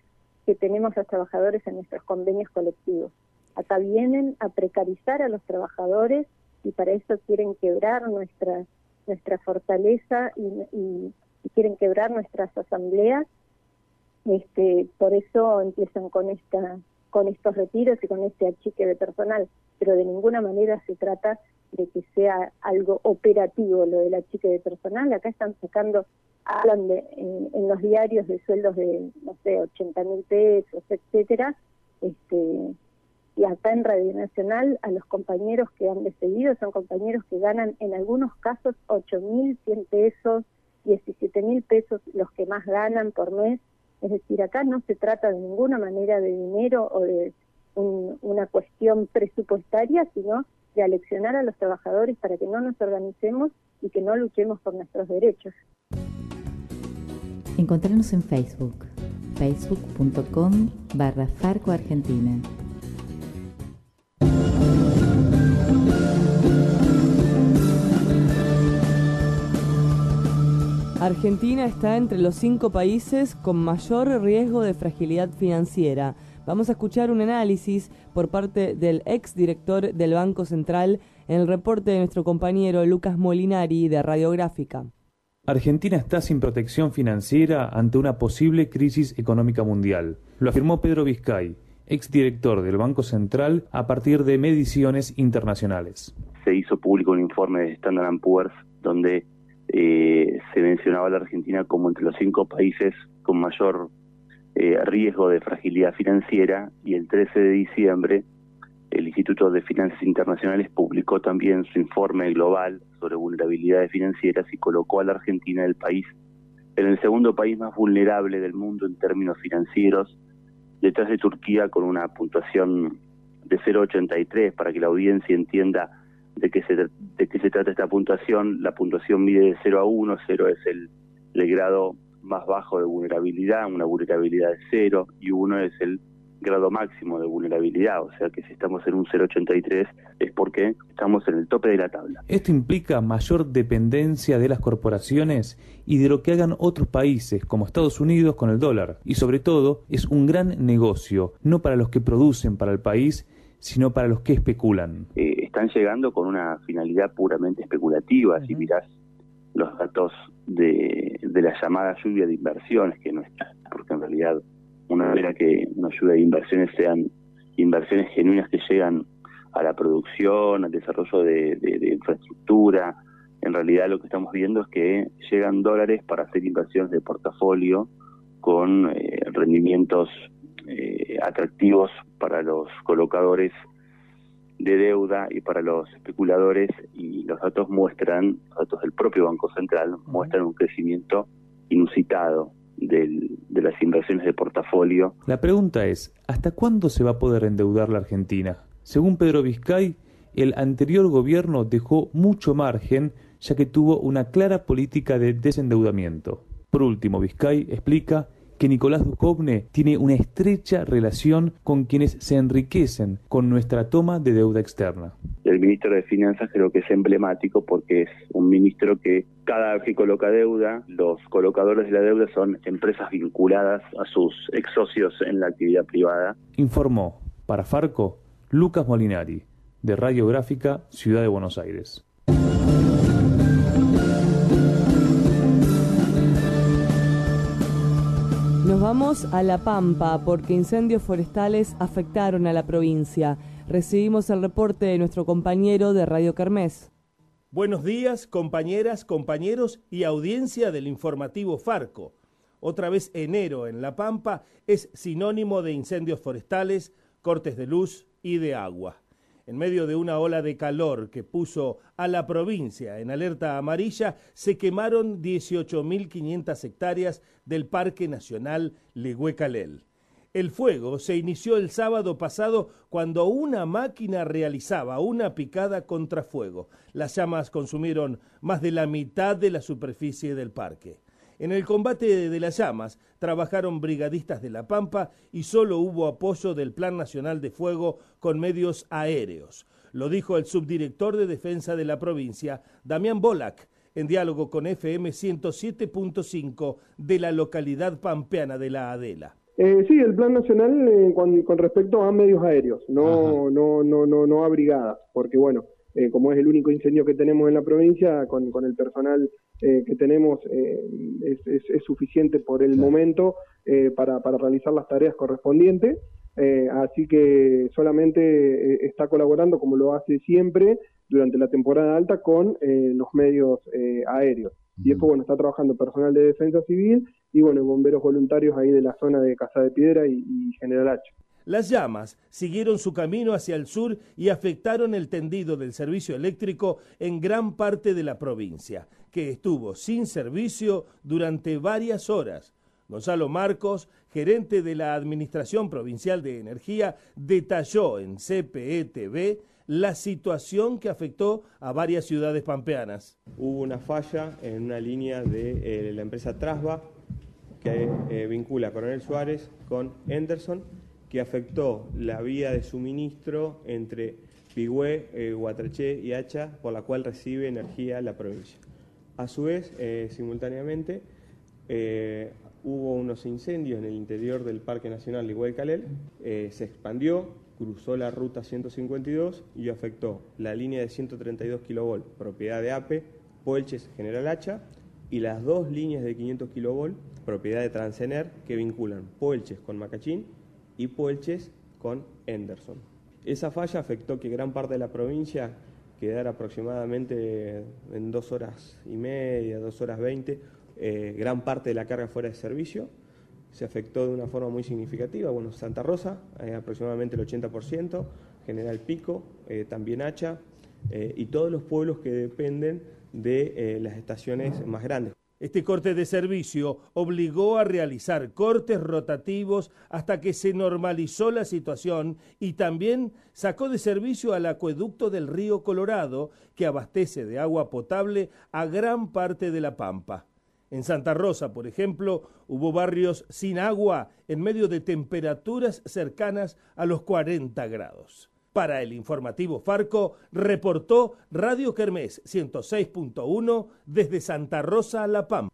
que tenemos los trabajadores en nuestros convenios colectivos. Acá vienen a precarizar a los trabajadores y para eso quieren quebrar nuestra nuestra fortaleza y, y quieren quebrar nuestras asambleas, este, por eso empiezan con esta con estos retiros y con este achique de personal, pero de ninguna manera se trata de que sea algo operativo lo del achique de personal. Acá están sacando, hablan de, en, los diarios de sueldos de, no sé, 80 mil pesos, etcétera, este, y acá en Radio Nacional a los compañeros que han despedido son compañeros que ganan en algunos casos 8 mil 100 pesos, 17 mil pesos los que más ganan por mes. Es decir, acá no se trata de ninguna manera de dinero o de una cuestión presupuestaria, sino de aleccionar a los trabajadores para que no nos organicemos y que no luchemos por nuestros derechos. Encontrarnos en Facebook, facebook.com barra Farco Argentina. Argentina está entre los cinco países con mayor riesgo de fragilidad financiera. Vamos a escuchar un análisis por parte del ex director del Banco Central en el reporte de nuestro compañero Lucas Molinari de Radiográfica. Argentina está sin protección financiera ante una posible crisis económica mundial. Lo afirmó Pedro Vizcay, ex director del Banco Central, a partir de mediciones internacionales. Se hizo público un informe de Standard Poor's donde eh, se mencionaba a la Argentina como entre los cinco países con mayor eh, riesgo de fragilidad financiera y el 13 de diciembre el Instituto de Finanzas Internacionales publicó también su informe global sobre vulnerabilidades financieras y colocó a la Argentina el país en el segundo país más vulnerable del mundo en términos financieros, detrás de Turquía con una puntuación de 0,83 para que la audiencia entienda de qué se, de qué se trata esta puntuación. La puntuación mide de 0 a 1, 0 es el, el grado más bajo de vulnerabilidad, una vulnerabilidad de cero, y uno es el grado máximo de vulnerabilidad, o sea que si estamos en un 0,83 es porque estamos en el tope de la tabla. Esto implica mayor dependencia de las corporaciones y de lo que hagan otros países como Estados Unidos con el dólar. Y sobre todo es un gran negocio, no para los que producen para el país, sino para los que especulan. Eh, están llegando con una finalidad puramente especulativa, si mirás los datos de, de la llamada lluvia de inversiones, que no está, porque en realidad una espera que una lluvia de inversiones sean inversiones genuinas que llegan a la producción, al desarrollo de, infraestructura. En realidad lo que estamos viendo es que llegan dólares para hacer inversiones de portafolio con eh, rendimientos eh, atractivos para los colocadores de deuda y para los especuladores y los datos muestran, los datos del propio Banco Central muestran un crecimiento inusitado de las inversiones de portafolio. La pregunta es, ¿hasta cuándo se va a poder endeudar la Argentina? Según Pedro Vizcay, el anterior gobierno dejó mucho margen ya que tuvo una clara política de desendeudamiento. Por último, Vizcay explica que Nicolás Duchovne tiene una estrecha relación con quienes se enriquecen con nuestra toma de deuda externa. El ministro de Finanzas creo que es emblemático porque es un ministro que cada vez que coloca deuda, los colocadores de la deuda son empresas vinculadas a sus ex socios en la actividad privada. Informó para Farco Lucas Molinari, de Radiográfica Ciudad de Buenos Aires. Nos vamos a La Pampa porque incendios forestales afectaron a la provincia. Recibimos el reporte de nuestro compañero de Radio Kermés. Buenos días, compañeras, compañeros y audiencia del informativo Farco. Otra vez enero en La Pampa es sinónimo de incendios forestales, cortes de luz y de agua en medio de una ola de calor que puso a la provincia en alerta amarilla, se quemaron 18.500 hectáreas del Parque Nacional Lehuecalel. El fuego se inició el sábado pasado cuando una máquina realizaba una picada contra fuego. Las llamas consumieron más de la mitad de la superficie del parque. En el combate de las llamas trabajaron brigadistas de La Pampa y solo hubo apoyo del Plan Nacional de Fuego con medios aéreos. Lo dijo el subdirector de Defensa de la provincia, Damián Bolak, en diálogo con FM 107.5 de la localidad pampeana de La Adela. Eh, sí, el plan nacional eh, con, respecto a medios aéreos, no, no, no, no, no a brigadas, porque bueno, eh, como es el único incendio que tenemos en la provincia, con, con el personal eh, que tenemos eh, es, es, suficiente por el momento para, para, realizar las tareas correspondientes. así que solamente está colaborando, como lo hace siempre, durante la temporada alta con los medios aéreos. Y después, bueno, está trabajando personal de defensa civil y, bueno, bomberos voluntarios ahí de la zona de Casa de Piedra y, y General H. Las llamas siguieron su camino hacia el sur y afectaron el tendido del servicio eléctrico en gran parte de la provincia, que estuvo sin servicio durante varias horas. Gonzalo Marcos, gerente de la Administración Provincial de Energía, detalló en CPE la situación que afectó a varias ciudades pampeanas. Hubo una falla en una línea de eh, la empresa Trasba que eh, vincula Coronel Suárez con Henderson que afectó la vía de suministro entre Pigüé, eh, Guatraché y Hacha, por la cual recibe energía la provincia. A su vez, eh, simultáneamente, eh, hubo unos incendios en el interior del Parque Nacional de Calel, se expandió, cruzó la ruta 152 y afectó la línea de 132 kV, propiedad de APE, Poelches General Hacha, y las dos líneas de 500 kV, propiedad de Transener, que vinculan Poelches con Macachín y Puelches con Henderson. Esa falla afectó que gran parte de la provincia quedara aproximadamente en dos horas y media, dos horas veinte, eh, gran parte de la carga fuera de servicio. Se afectó de una forma muy significativa. Bueno, Santa Rosa, eh, aproximadamente el 80%, General Pico, eh, también Hacha, y todos los pueblos que dependen de las estaciones más grandes. Este corte de servicio obligó a realizar cortes rotativos hasta que se normalizó la situación y también sacó de servicio al acueducto del río Colorado que abastece de agua potable a gran parte de la Pampa. En Santa Rosa, por ejemplo, hubo barrios sin agua en medio de temperaturas cercanas a los 40 grados. Para el informativo Farco, reportó Radio Kermés 106.1 desde Santa Rosa, La Pampa.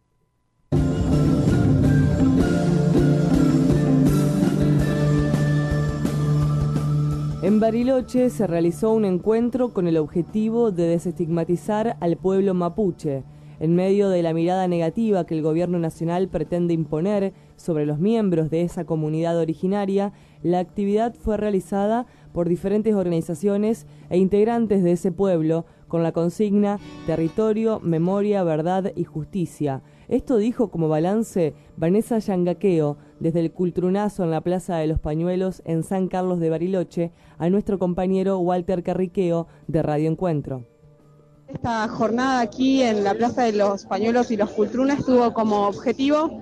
En Bariloche se realizó un encuentro con el objetivo de desestigmatizar al pueblo mapuche, en medio de la mirada negativa que el gobierno nacional pretende imponer sobre los miembros de esa comunidad originaria, la actividad fue realizada por diferentes organizaciones e integrantes de ese pueblo con la consigna Territorio, Memoria, Verdad y Justicia. Esto dijo como balance Vanessa Yangaqueo desde el Cultrunazo en la Plaza de los Pañuelos en San Carlos de Bariloche a nuestro compañero Walter Carriqueo de Radio Encuentro. Esta jornada aquí en la Plaza de los Pañuelos y los Cultrunas tuvo como objetivo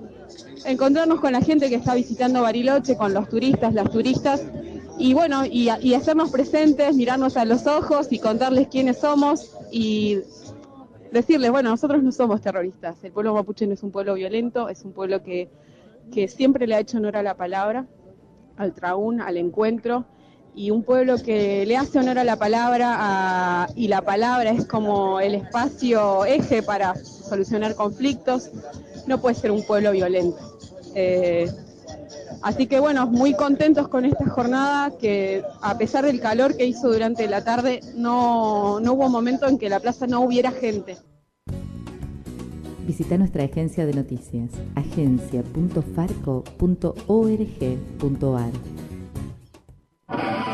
encontrarnos con la gente que está visitando Bariloche, con los turistas, las turistas, y bueno, y, y hacernos presentes, mirarnos a los ojos y contarles quiénes somos y decirles, bueno, nosotros no somos terroristas, el pueblo mapuche no es un pueblo violento, es un pueblo que, que siempre le ha hecho honor a la palabra, al traún, al encuentro, y un pueblo que le hace honor a la palabra y la palabra es como el espacio eje para solucionar conflictos, no puede ser un pueblo violento. Eh, así que bueno, muy contentos con esta jornada que a pesar del calor que hizo durante la tarde, no, no hubo momento en que la plaza no hubiera gente. Visita nuestra agencia de noticias, agencia.farco.org.ar.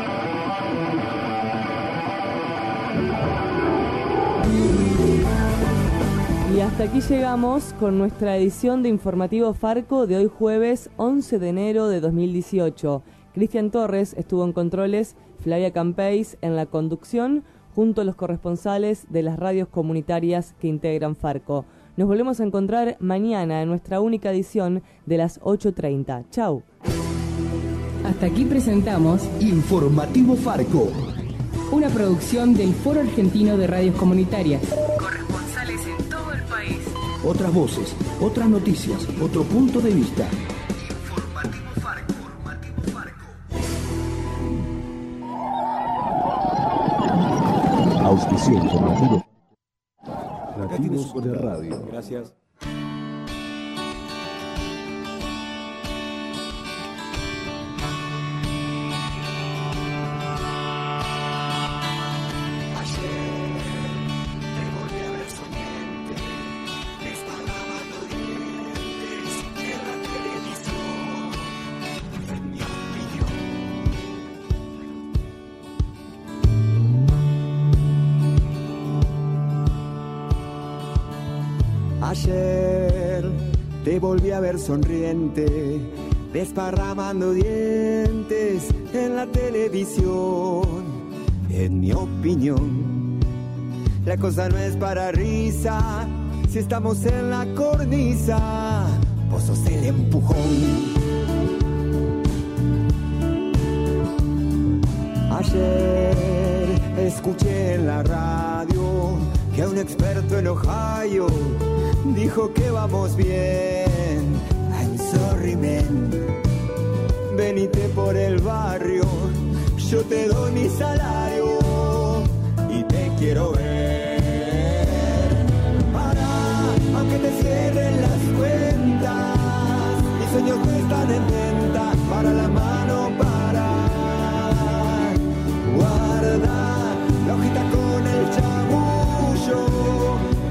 Y hasta aquí llegamos con nuestra edición de Informativo Farco de hoy jueves 11 de enero de 2018. Cristian Torres estuvo en controles, Flavia Campeis en la conducción, junto a los corresponsales de las radios comunitarias que integran Farco. Nos volvemos a encontrar mañana en nuestra única edición de las 8.30. Chau. Hasta aquí presentamos Informativo Farco. una producción del Foro Argentino de Radios Comunitarias. Otras voces, otras noticias, otro punto de vista. Auspicio informativo. Nativos de Radio. Gracias. Volví a ver sonriente, desparramando dientes en la televisión. En mi opinión, la cosa no es para risa, si estamos en la cornisa, vos sos el empujón. Ayer escuché en la radio que un experto en Ohio dijo que vamos bien. Venite por el barrio, yo te doy mi salario y te quiero ver. Para, aunque te cierren las cuentas, mis sueños no están en venta. Para la mano, para guarda la hojita con el chamullo.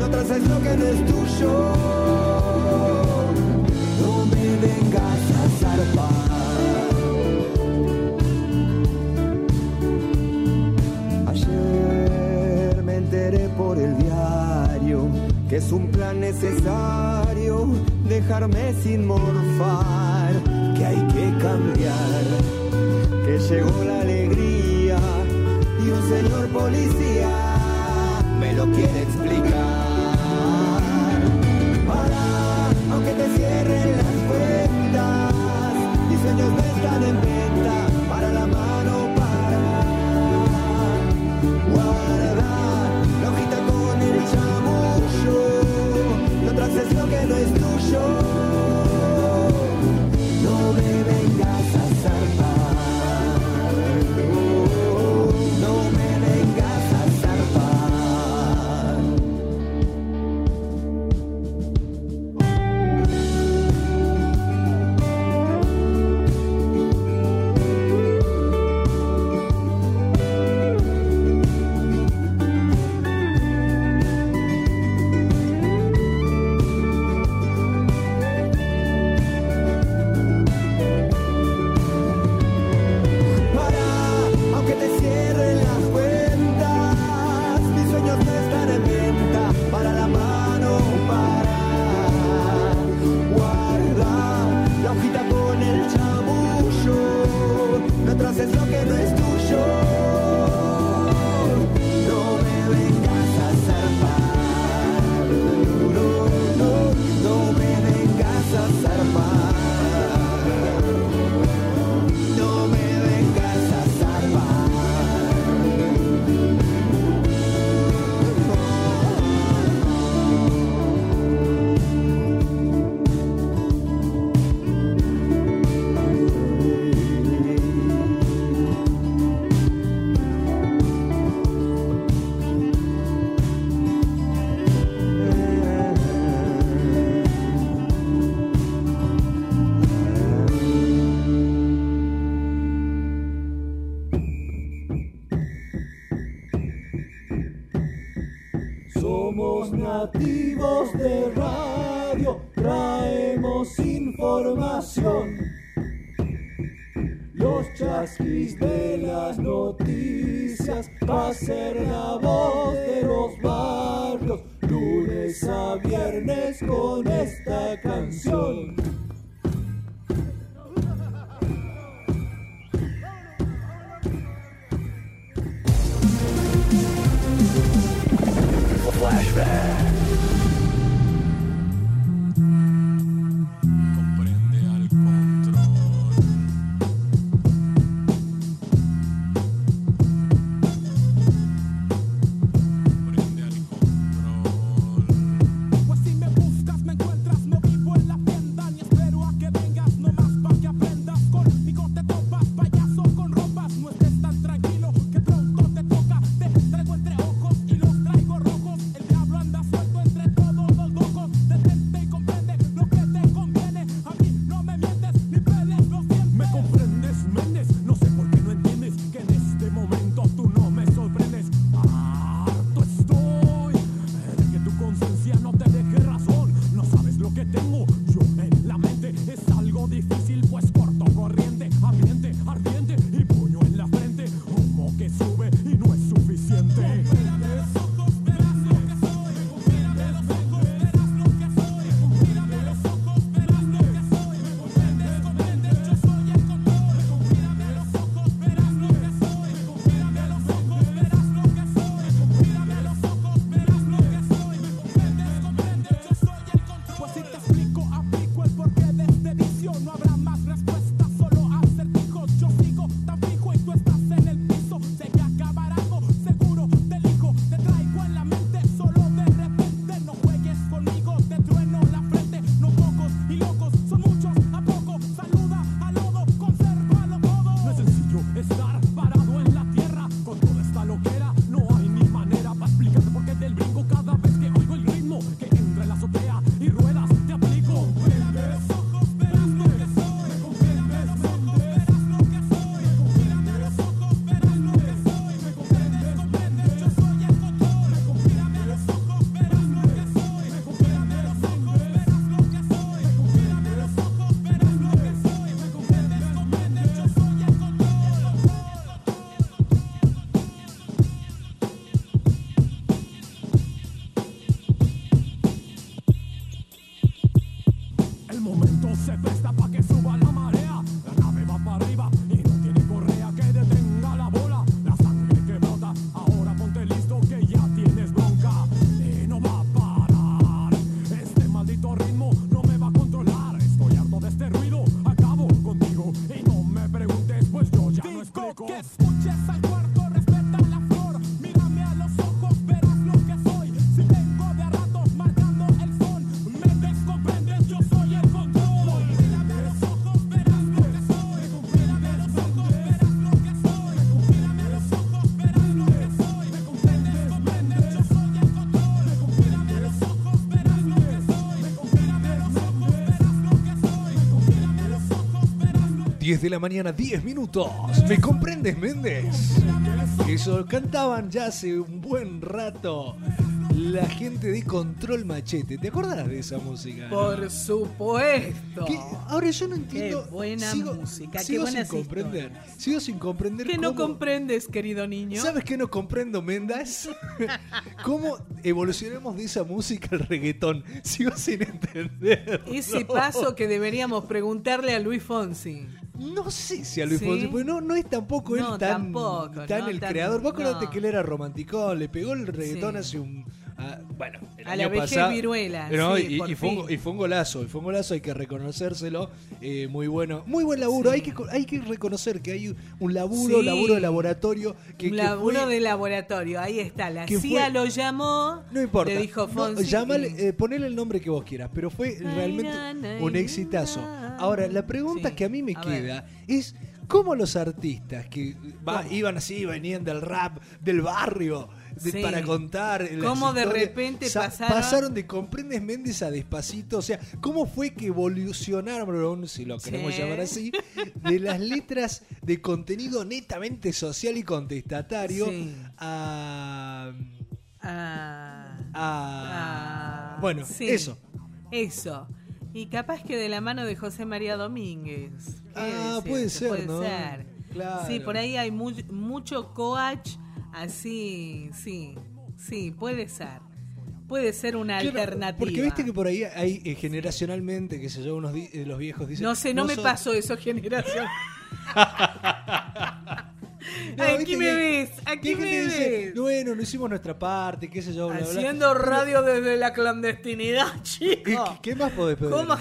No traces lo que no es tuyo. Es un plan necesario dejarme sin morfar, que hay que cambiar, que llegó la alegría y un señor policía me lo quiere I'll be. 10 de la mañana, 10 minutos. ¿Me comprendes, Méndez? Eso cantaban ya hace un buen rato. La gente de Control Machete, ¿te acordás de esa música? Por supuesto. Ahora yo no entiendo. Qué buena música, sigo sin comprender. Sigo sin comprender. ¿Qué no comprendes, querido niño? ¿Sabes qué no comprendo, Mendas? ¿Cómo evolucionemos de esa música al reggaetón? Sigo sin entender. Ese paso que deberíamos preguntarle a Luis Fonsi. No sé si a Luis ¿Sí? Fonsi, porque no, no es tampoco él No, tan, tampoco, tan no, el tan- creador. Vos acordate que él era romántico, le pegó el reggaetón Sí. hace un. Ah, bueno, el A año la vejez pasado- viruela, No, sí, y, fue un, fin. y fue un golazo, y fue un golazo, hay que reconocérselo. eh, muy bueno, muy buen laburo. Hay, que, hay que reconocer que hay un laburo, Sí. laburo de laboratorio. Que, Un que laburo fue- de laboratorio, ahí está. La CIA fue- lo llamó, No importa. le dijo No, Fonsi. llámale, y- eh, ponele el nombre que vos quieras, pero fue realmente na, na, un exitazo. Ahora, la pregunta que a mí me a queda es cómo los artistas que va- iban así, venían del rap, del barrio, de- Sí. para contar. Cómo de repente sa- pasaron- de Comprendes Méndez a Despacito. O sea, ¿cómo fue que evolucionaron, si lo queremos Sí. llamar así, de las letras de contenido netamente social y contestatario Sí. a. Ah, bueno, sí, eso. Eso. Y capaz que de la mano de José María Domínguez. ¿Qué Ah, puede ser, puede ¿no? ser. Claro. Sí, por ahí hay mu- mucho coach así, sí, sí, puede ser. Puede ser una Claro, alternativa. Porque viste que por ahí hay eh, generacionalmente, que se yo, unos eh, los viejos dicen. No sé, no, me pasó eso, generación. No, aquí me ves, aquí me ves. Bueno, no hicimos nuestra parte, qué sé yo, bla, bla, bla". Haciendo radio desde la clandestinidad, ¿Y chico. qué- ¿Qué más podés pedir? ¿Cómo?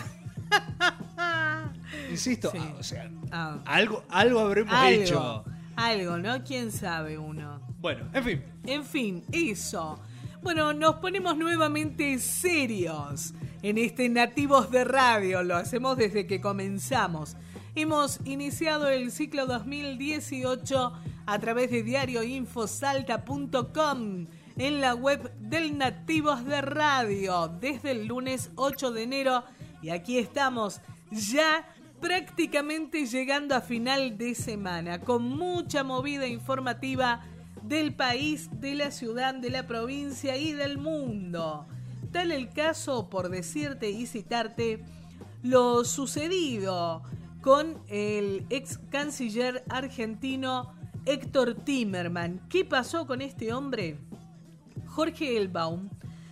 Insisto, ah, o sea, Ah. algo, algo habremos algo, hecho. Algo, ¿no? ¿Quién sabe uno? Bueno, en fin. En fin, eso. Bueno, nos ponemos nuevamente serios en este Nativos de Radio. Lo hacemos desde que comenzamos. Hemos iniciado el ciclo 2018 a través de diarioinfosalta.com en la web del Nativos de Radio desde el lunes 8 de enero. Y aquí estamos ya prácticamente llegando a final de semana con mucha movida informativa del país, de la ciudad, de la provincia y del mundo. Tal el caso, por decirte y citarte, lo sucedido con el ex canciller argentino Héctor Timerman. ¿Qué pasó con este hombre? Jorge Elbaum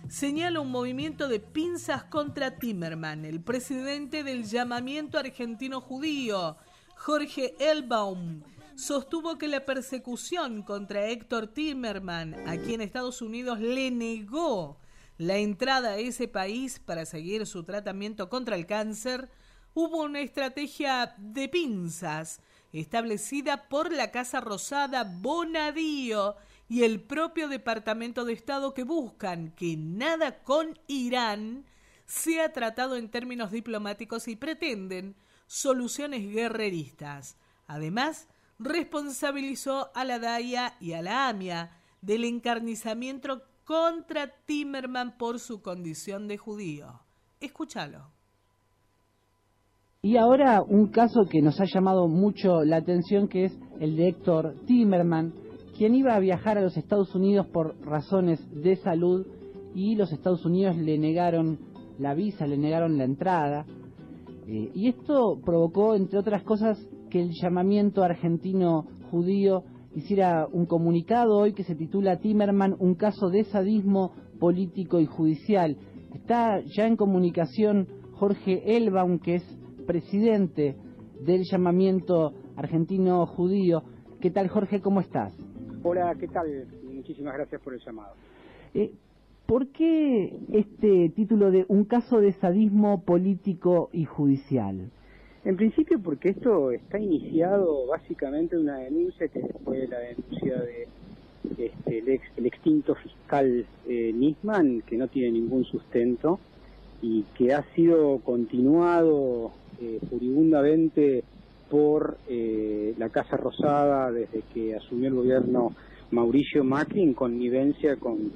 señala un movimiento de pinzas contra Timerman, el presidente del llamamiento argentino judío. Jorge Elbaum sostuvo que la persecución contra Héctor Timerman, a quien Estados Unidos le negó la entrada a ese país para seguir su tratamiento contra el cáncer, hubo una estrategia de pinzas establecida por la Casa Rosada Bonadío y el propio Departamento de Estado que buscan que nada con Irán sea tratado en términos diplomáticos y pretenden soluciones guerreristas. Además, responsabilizó a la DAIA y a la AMIA del encarnizamiento contra Timerman por su condición de judío. Escúchalo. Y ahora un caso que nos ha llamado mucho la atención que es el de Héctor Timerman, quien iba a viajar a los Estados Unidos por razones de salud y los Estados Unidos le negaron la visa, le negaron la entrada. Eh, y esto provocó, entre otras cosas, que el llamamiento argentino judío hiciera un comunicado hoy que se titula Timerman, un caso de sadismo político y judicial. Está ya en comunicación Jorge Elbaum, que es presidente del llamamiento argentino judío. ¿Qué tal Jorge? ¿Cómo estás? Hola, ¿qué tal? Muchísimas gracias por el llamado. Eh, ¿Por qué este título de un caso de sadismo político y judicial? En principio porque esto está iniciado básicamente en una denuncia que fue la denuncia de este, el, ex, el extinto fiscal eh, Nisman, que no tiene ningún sustento y que ha sido continuado eh, furibundamente por eh, la Casa Rosada desde que asumió el gobierno Mauricio Macri en connivencia con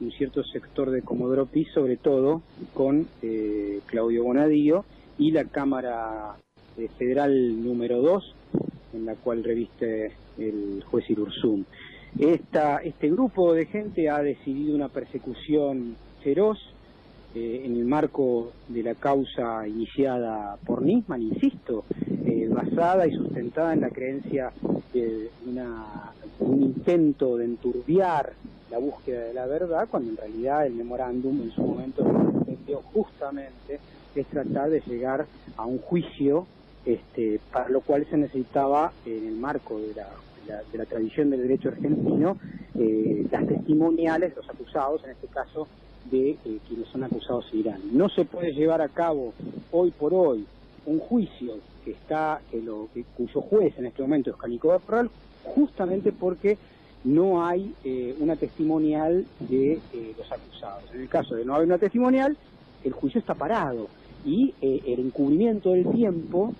un cierto sector de Comodoro Pi, sobre todo con eh, Claudio Bonadío y la Cámara eh, Federal número 2, en la cual reviste el juez Irursum. Esta, este grupo de gente ha decidido una persecución feroz eh, en el marco de la causa iniciada por Nisman, insisto, eh, basada y sustentada en la creencia de una, un intento de enturbiar la búsqueda de la verdad, cuando en realidad el memorándum en su momento lo pretendió justamente es tratar de llegar a un juicio este, para lo cual se necesitaba, en el marco de la, de la- de tradición del derecho argentino, eh, las testimoniales, los acusados, en este caso, de eh, quienes son acusados Irán. No se puede llevar a cabo hoy por hoy un juicio que está, que lo, cuyo juez en este momento es Canico Barral, justamente porque no hay eh, una testimonial de los acusados. En el caso de no haber una testimonial, el juicio está parado y eh, el encubrimiento del tiempo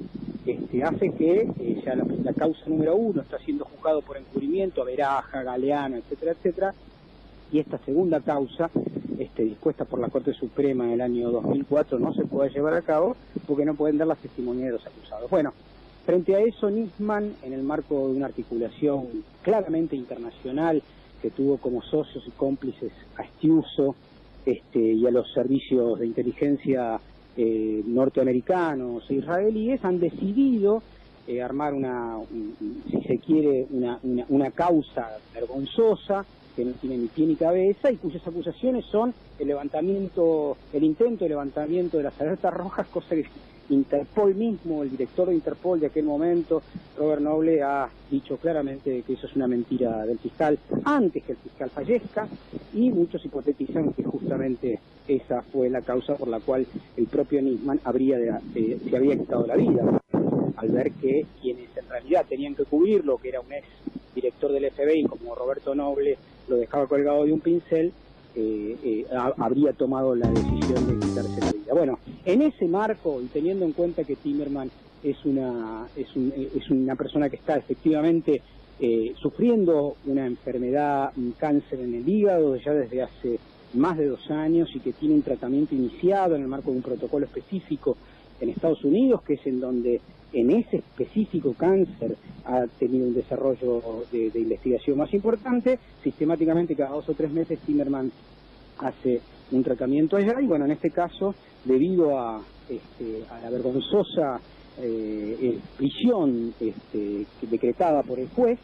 este, hace que eh, ya la, causa número uno está siendo juzgado por encubrimiento, Veraja, Galeano, etcétera, etcétera, y esta segunda causa, este, dispuesta por la Corte Suprema en el año 2004, no se puede llevar a cabo porque no pueden dar las testimonias de los acusados. Bueno, frente a eso, Nisman, en el marco de una articulación claramente internacional que tuvo como socios y cómplices a Estiuso este, y a los servicios de inteligencia eh, norteamericanos e israelíes, han decidido eh, armar una, un- un- si se quiere, una, una, una causa vergonzosa que no tiene ni pie ni cabeza y cuyas acusaciones son el levantamiento, el intento de levantamiento de las alertas rojas, cosa que Interpol mismo, el director de Interpol de aquel momento, Robert Noble, ha dicho claramente que eso es una mentira del fiscal antes que el fiscal fallezca y muchos hipotetizan que justamente esa fue la causa por la cual el propio Nisman habría de- eh, se había quitado la vida al ver que quienes en realidad tenían que cubrirlo, que era un ex director del FBI como Roberto Noble, lo dejaba colgado de un pincel, eh, eh, ha- habría tomado la decisión de quitarse la vida. Bueno, en ese marco y teniendo en cuenta que Timerman es una, es un- es una persona que está efectivamente eh, sufriendo una enfermedad, un cáncer en el hígado ya desde hace más de dos años y que tiene un tratamiento iniciado en el marco de un protocolo específico en Estados Unidos, que es en donde en ese específico cáncer ha tenido un desarrollo de, investigación más importante. Sistemáticamente cada dos o tres meses Timerman hace un tratamiento allá y bueno, en este caso, debido a, este, a la vergonzosa eh, eh, prisión este, decretada por el juez,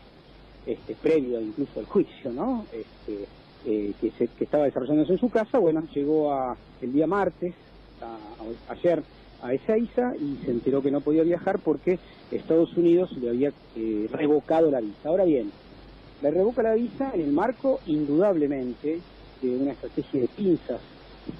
este, previo incluso al juicio, ¿no? Este, eh, que, se- que estaba desarrollándose en su casa, bueno, llegó a, el día martes, a- ayer, a Ezeiza y se enteró que no podía viajar porque Estados Unidos le había eh, revocado la visa. Ahora bien, le revoca la visa en el marco, indudablemente, de una estrategia de pinzas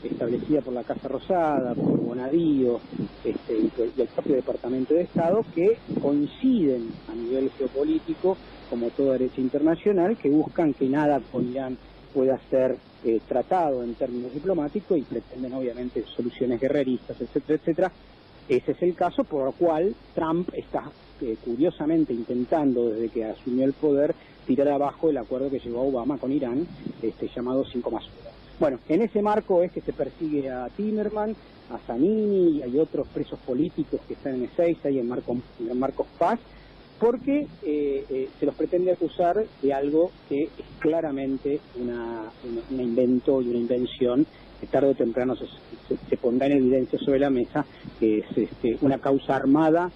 establecida por la Casa Rosada, por Bonadío este, y el propio Departamento de Estado, que coinciden a nivel geopolítico, como toda derecha internacional, que buscan que nada con Irán pueda ser eh, tratado en términos diplomáticos y pretenden obviamente soluciones guerreristas, etcétera, etcétera. Ese es el caso por el cual Trump está eh, curiosamente intentando, desde que asumió el poder, tirar abajo el acuerdo que llegó Obama con Irán, este, llamado 5 más 1. Bueno, en ese marco es que se persigue a Timerman, a Zanini y hay otros presos políticos que están en Ezeiza y en, Marco, en Marcos Paz, porque eh, eh, se los pretende acusar de algo que es claramente una, una- un invento y una invención que tarde o temprano se, pondrá en evidencia sobre la mesa, que es este, una causa armada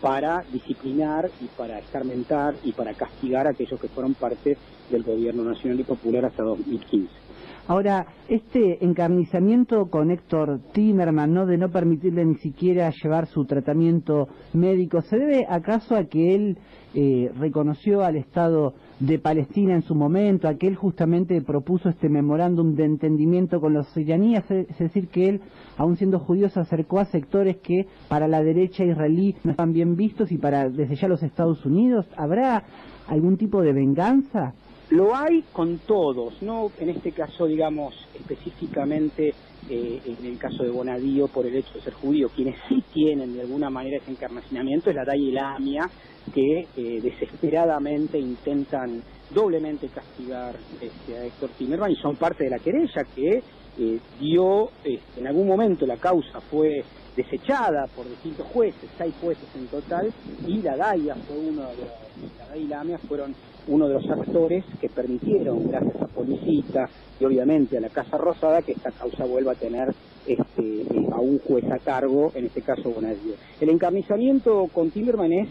para disciplinar y para escarmentar y para castigar a aquellos que fueron parte del gobierno nacional y popular hasta 2015. Ahora, este encarnizamiento con Héctor Timerman, ¿no? De no permitirle ni siquiera llevar su tratamiento médico, ¿se debe acaso a que él eh, reconoció al Estado de Palestina en su momento, a que él justamente propuso este memorándum de entendimiento con los iraníes, es decir, que él, aun siendo judío, se acercó a sectores que para la derecha israelí no están bien vistos y para desde ya los Estados Unidos? ¿Habrá algún tipo de venganza? Lo hay con todos, no en este caso, digamos, específicamente eh, en el caso de Bonadío por el hecho de ser judío. Quienes sí tienen de alguna manera ese encarnacionamiento es la Daya y la Amia, que eh, desesperadamente intentan doblemente castigar este, a Héctor Timerman y son parte de la querella que eh, dio, este, en algún momento la causa fue desechada por distintos jueces, seis jueces en total, y la DAIA fue uno de los, la DAIA y la AMIA fueron uno de los actores que permitieron, gracias a Policita y obviamente a la Casa Rosada, que esta causa vuelva a tener este, eh, a un juez a cargo, en este caso Bonadío. El encarnizamiento con Timerman es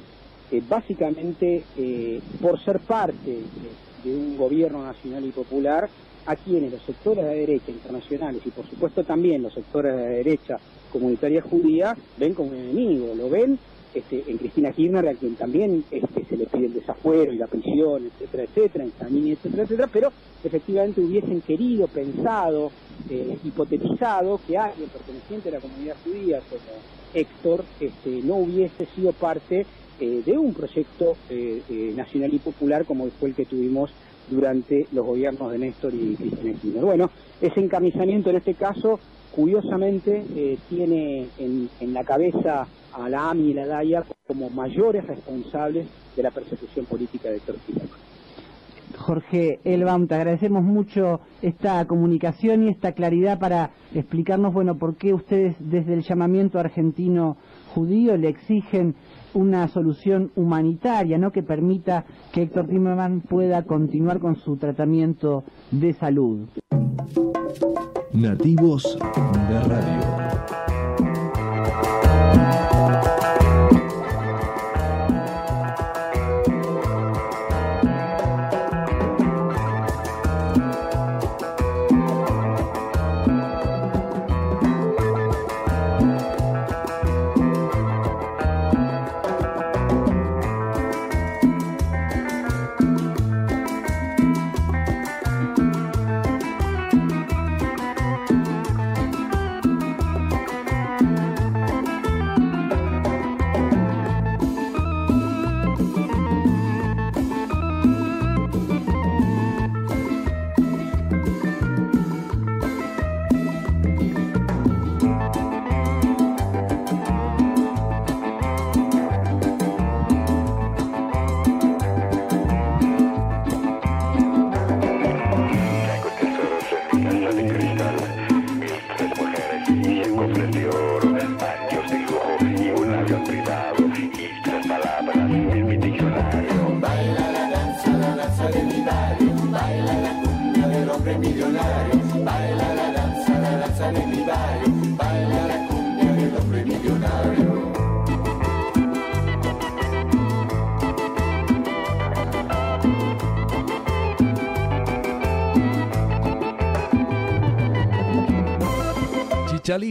eh, básicamente eh, por ser parte de, de un gobierno nacional y popular a quienes los sectores de la derecha internacionales y por supuesto también los sectores de la derecha comunitaria judía ven como un enemigo, lo ven este, en Cristina Kirchner, a quien también este, se le pide el desafuero y la prisión, etcétera, etcétera, en Zanini, etcétera, etcétera, pero efectivamente hubiesen querido, pensado, eh, hipotetizado que alguien perteneciente a la comunidad judía como Héctor este, no hubiese sido parte eh, de un proyecto eh, eh, nacional y popular como fue el que tuvimos durante los gobiernos de Néstor y Cristina Kirchner. Bueno, ese encamisamiento en este caso, curiosamente, eh, tiene en, la cabeza a la AMI y la DAIA como mayores responsables de la persecución política de Héctor. Jorge Elbaum, te agradecemos mucho esta comunicación y esta claridad para explicarnos, bueno, por qué ustedes desde el llamamiento argentino judío le exigen una solución humanitaria, ¿no? Que permita que Héctor Timerman pueda continuar con su tratamiento de salud. Nativos de Radio.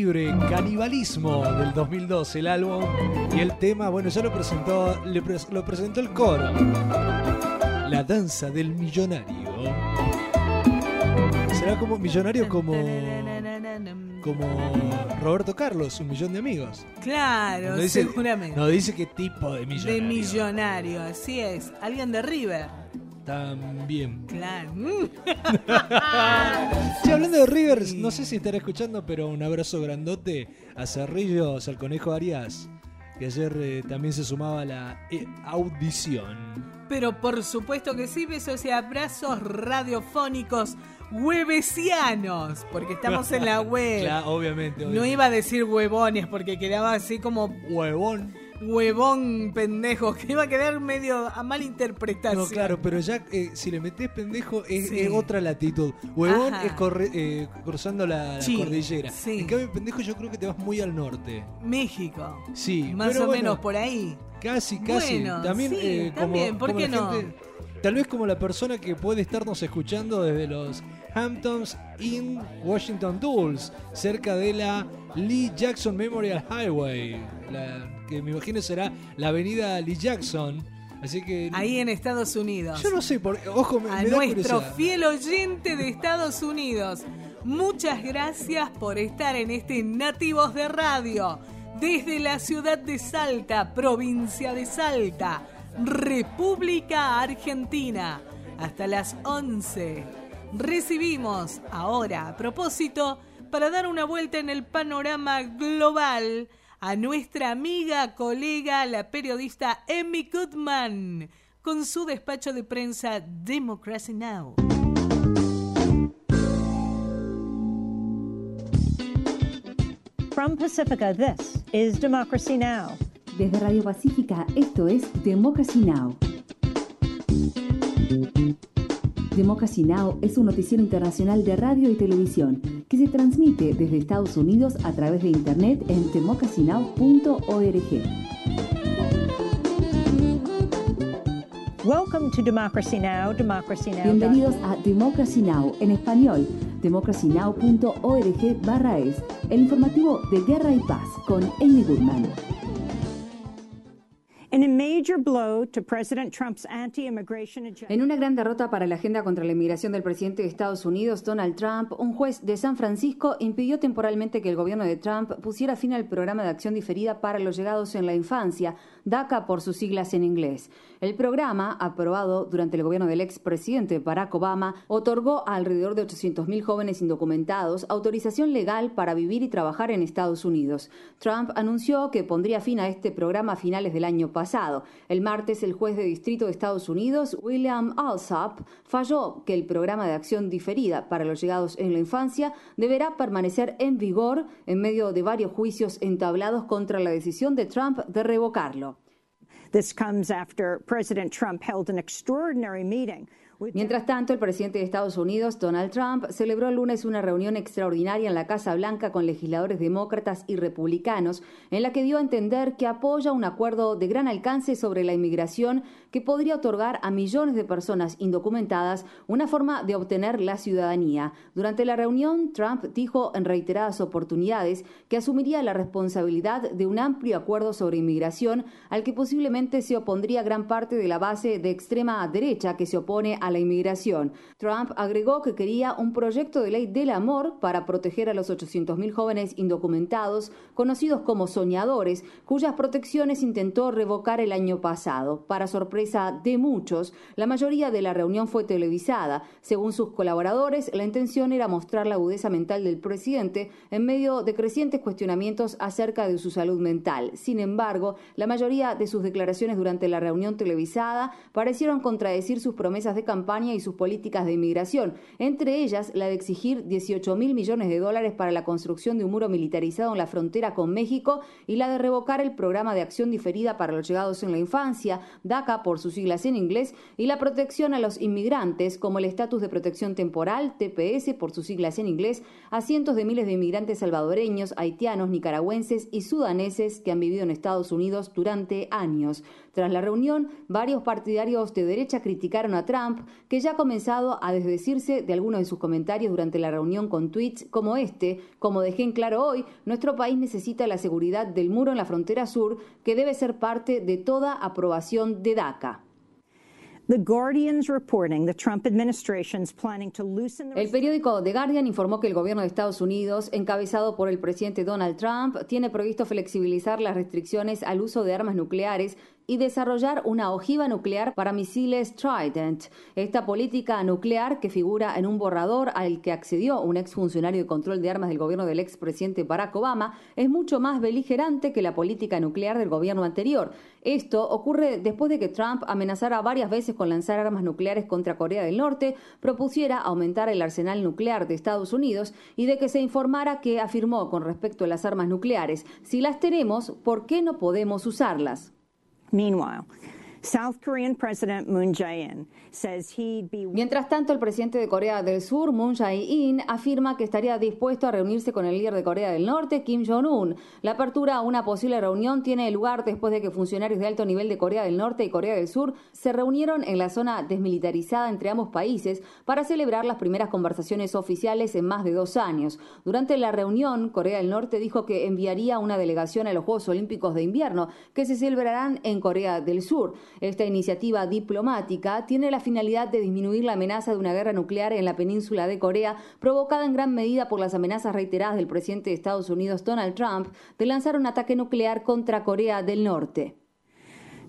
Libre, Canibalismo del 2012, el álbum y el tema, bueno, ya lo presentó, le lo presentó el coro. La danza del millonario. Será como millonario como como Roberto Carlos, un millón de amigos. Claro, No dice, seguramente. no dice qué tipo de millonario. de millonario, así es. Alguien de River. También. Claro. Sí, hablando de Rivers, no sé si estará escuchando, pero un abrazo grandote a Cerrillos, al Conejo Arias, que ayer eh, también se sumaba a la eh, audición. Pero por supuesto que sí, besos y abrazos radiofónicos huevesianos, porque estamos en la web. Claro, obviamente, No obviamente. iba a decir huevones porque quedaba así como huevón. Huevón pendejo, que iba a quedar medio a mala interpretación. No, claro, pero ya eh, si le metés pendejo es, Sí. es otra latitud. Huevón Ajá. es corre- eh, cruzando la, cordillera. sí. En cambio, pendejo yo creo que te vas muy al norte. México. Sí, Más o bueno, menos por ahí. Casi, casi. Bueno, también, eh, como, también, ¿por qué no? gente- tal vez como la persona que puede estarnos escuchando desde los Hamptons in Washington Dulles, cerca de la Lee Jackson Memorial Highway, la, que me imagino será la avenida Lee Jackson. Así que Ahí en Estados Unidos. yo no sé, por, ojo, me, a me da nuestro curiosidad. fiel oyente de Estados Unidos. Muchas gracias por estar en este Nativos de Radio. Desde la ciudad de Salta, provincia de Salta, República Argentina. Hasta las 11. Recibimos ahora, a propósito, para dar una vuelta en el panorama global, a nuestra amiga, colega, la periodista Emmy Goodman, con su despacho de prensa Democracy Now! From Pacifica, this is Democracy Now! Desde Radio Pacífica, esto es Democracy Now! Democracy Now! es un noticiero internacional de radio y televisión que se transmite desde Estados Unidos a través de Internet en democracynow.org. Welcome to Democracy Now! Democracy Now! Bienvenidos a Democracy Now! en español, democracynow.org barra es, el informativo de Guerra y Paz con Amy Goodman. En una gran derrota para la agenda contra la inmigración del presidente de Estados Unidos, Donald Trump, un juez de San Francisco impidió temporalmente que el gobierno de Trump pusiera fin al programa de acción diferida para los llegados en la infancia, DACA por sus siglas en inglés. El programa, aprobado durante el gobierno del expresidente Barack Obama, otorgó a alrededor de 800.000 jóvenes indocumentados autorización legal para vivir y trabajar en Estados Unidos. Trump anunció que pondría fin a este programa a finales del año pasado. El martes, el juez de distrito de Estados Unidos, William Alsop, falló que el programa de acción diferida para los llegados en la infancia deberá permanecer en vigor en medio de varios juicios entablados contra la decisión de Trump de revocarlo. This comes after President Trump held an extraordinary meeting Mientras tanto, el presidente de Estados Unidos, Donald Trump, celebró el lunes una reunión extraordinaria en la Casa Blanca con legisladores demócratas y republicanos, en la que dio a entender que apoya un acuerdo de gran alcance sobre la inmigración que podría otorgar a millones de personas indocumentadas una forma de obtener la ciudadanía. Durante la reunión, Trump dijo en reiteradas oportunidades que asumiría la responsabilidad de un amplio acuerdo sobre inmigración al que posiblemente se opondría gran parte de la base de extrema derecha que se opone a la inmigración. Trump agregó que quería un proyecto de ley del amor para proteger a los 800.000 jóvenes indocumentados, conocidos como soñadores, cuyas protecciones intentó revocar el año pasado. Para sorpresa de muchos, la mayoría de la reunión fue televisada. Según sus colaboradores, la intención era mostrar la agudeza mental del presidente en medio de crecientes cuestionamientos acerca de su salud mental. Sin embargo, la mayoría de sus declaraciones durante la reunión televisada parecieron contradecir sus promesas de campaña y sus políticas de inmigración, entre ellas la de exigir 18 mil millones de dólares para la construcción de un muro militarizado en la frontera con México y la de revocar el programa de acción diferida para los llegados en la infancia, DACA por sus siglas en inglés, y la protección a los inmigrantes, como el estatus de protección temporal, TPS por sus siglas en inglés, a cientos de miles de inmigrantes salvadoreños, haitianos, nicaragüenses y sudaneses que han vivido en Estados Unidos durante años. Tras la reunión, varios partidarios de derecha criticaron a Trump, que ya ha comenzado a desdecirse de algunos de sus comentarios durante la reunión con tweets como este, como dejé en claro hoy, nuestro país necesita la seguridad del muro en la frontera sur, que debe ser parte de toda aprobación de DACA. El periódico The Guardian informó que el gobierno de Estados Unidos, encabezado por el presidente Donald Trump, tiene previsto flexibilizar las restricciones al uso de armas nucleares y desarrollar una ojiva nuclear para misiles Trident. Esta política nuclear, que figura en un borrador al que accedió un exfuncionario de control de armas del gobierno del expresidente Barack Obama, es mucho más beligerante que la política nuclear del gobierno anterior. Esto ocurre después de que Trump amenazara varias veces con lanzar armas nucleares contra Corea del Norte, propusiera aumentar el arsenal nuclear de Estados Unidos y de que se informara que afirmó con respecto a las armas nucleares, si las tenemos, ¿por qué no podemos usarlas? Meanwhile, Mientras tanto, el presidente de Corea del Sur, Moon Jae-in, afirma que estaría dispuesto a reunirse con el líder de Corea del Norte, Kim Jong-un. La apertura a una posible reunión tiene lugar después de que funcionarios de alto nivel de Corea del Norte y Corea del Sur se reunieron en la zona desmilitarizada entre ambos países para celebrar las primeras conversaciones oficiales en más de dos años. Durante la reunión, Corea del Norte dijo que enviaría una delegación a los Juegos Olímpicos de Invierno que se celebrarán en Corea del Sur. Esta iniciativa diplomática tiene la finalidad de disminuir la amenaza de una guerra nuclear en la península de Corea, provocada en gran medida por las amenazas reiteradas del presidente de Estados Unidos, Donald Trump, de lanzar un ataque nuclear contra Corea del Norte.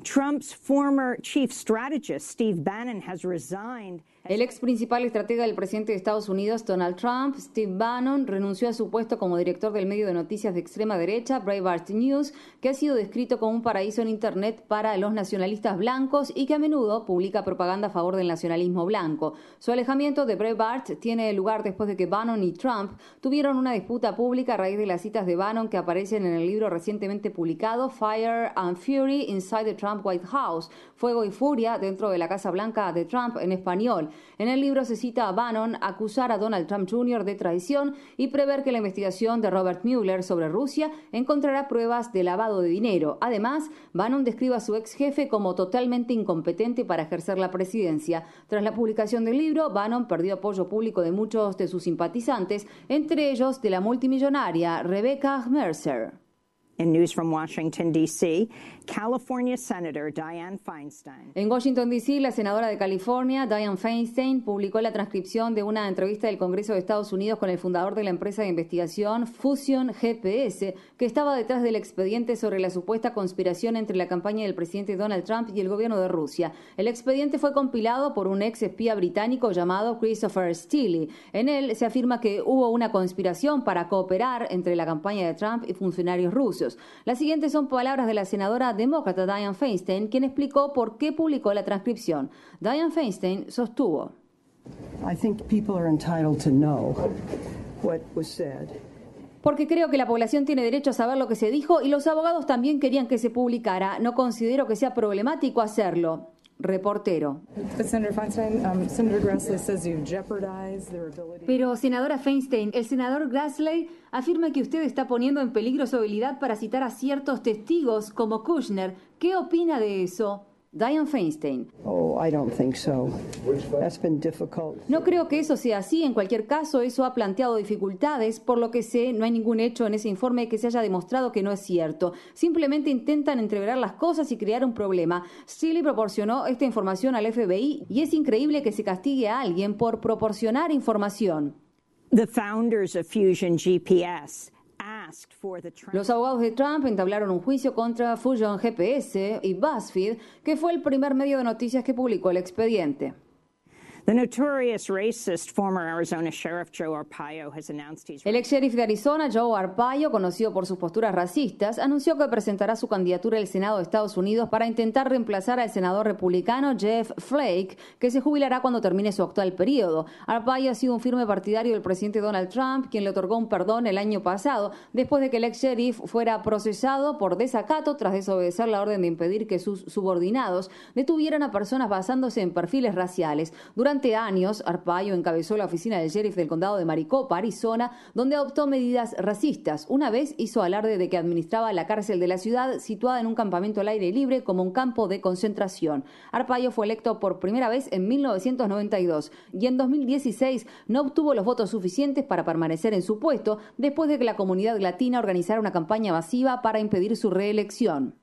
Trump's former chief strategist, Steve Bannon, has resigned. El ex principal estratega del presidente de Estados Unidos, Donald Trump, Steve Bannon, renunció a su puesto como director del medio de noticias de extrema derecha, Breitbart News, que ha sido descrito como un paraíso en Internet para los nacionalistas blancos y que a menudo publica propaganda a favor del nacionalismo blanco. Su alejamiento de Breitbart tiene lugar después de que Bannon y Trump tuvieron una disputa pública a raíz de las citas de Bannon que aparecen en el libro recientemente publicado Fire and Fury Inside the Trump White House, Fuego y Furia dentro de la Casa Blanca de Trump en español. En el libro se cita a Bannon acusar a Donald Trump Jr. de traición y prever que la investigación de Robert Mueller sobre Rusia encontrará pruebas de lavado de dinero. Además, Bannon describe a su ex jefe como totalmente incompetente para ejercer la presidencia. Tras la publicación del libro, Bannon perdió apoyo público de muchos de sus simpatizantes, entre ellos de la multimillonaria Rebecca Mercer. News from Washington, D.C., California Senator Dianne Feinstein. En Washington, D.C., la senadora de California, Dianne Feinstein, publicó la transcripción de una entrevista del Congreso de Estados Unidos con el fundador de la empresa de investigación Fusion GPS, que estaba detrás del expediente sobre la supuesta conspiración entre la campaña del presidente Donald Trump y el gobierno de Rusia. El expediente fue compilado por un ex espía británico llamado Christopher Steele. En él se afirma que hubo una conspiración para cooperar entre la campaña de Trump y funcionarios rusos. Las siguientes son palabras de la senadora demócrata Dianne Feinstein, quien explicó por qué publicó la transcripción. Dianne Feinstein sostuvo. Porque creo que la población tiene derecho a saber lo que se dijo y los abogados también querían que se publicara. No considero que sea problemático hacerlo. Reportero. Pero, senadora Feinstein, el senador Grassley afirma que usted está poniendo en peligro su habilidad para citar a ciertos testigos como Kushner. ¿Qué opina de eso? Diane Feinstein. No creo que eso sea así. En cualquier caso, eso ha planteado dificultades. Por lo que sé, no hay ningún hecho en ese informe que se haya demostrado que no es cierto. Simplemente intentan entreverar las cosas y crear un problema. Steele proporcionó esta información al FBI y es increíble que se castigue a alguien por proporcionar información. The founders of Fusion GPS los abogados de Trump entablaron un juicio contra Fusion GPS y BuzzFeed, que fue el primer medio de noticias que publicó el expediente. El ex sheriff de Arizona, Joe Arpaio, conocido por sus posturas racistas, anunció que presentará su candidatura al Senado de Estados Unidos para intentar reemplazar al senador republicano Jeff Flake, que se jubilará cuando termine su actual periodo. Arpaio ha sido un firme partidario del presidente Donald Trump, quien le otorgó un perdón el año pasado, después de que el ex sheriff fuera procesado por desacato tras desobedecer la orden de impedir que sus subordinados detuvieran a personas basándose en perfiles raciales. Durante durante años, Arpaio encabezó la oficina del sheriff del condado de Maricopa, Arizona, donde adoptó medidas racistas. Una vez hizo alarde de que administraba la cárcel de la ciudad, situada en un campamento al aire libre como un campo de concentración. Arpaio fue electo por primera vez en 1992 y en 2016 no obtuvo los votos suficientes para permanecer en su puesto después de que la comunidad latina organizara una campaña masiva para impedir su reelección.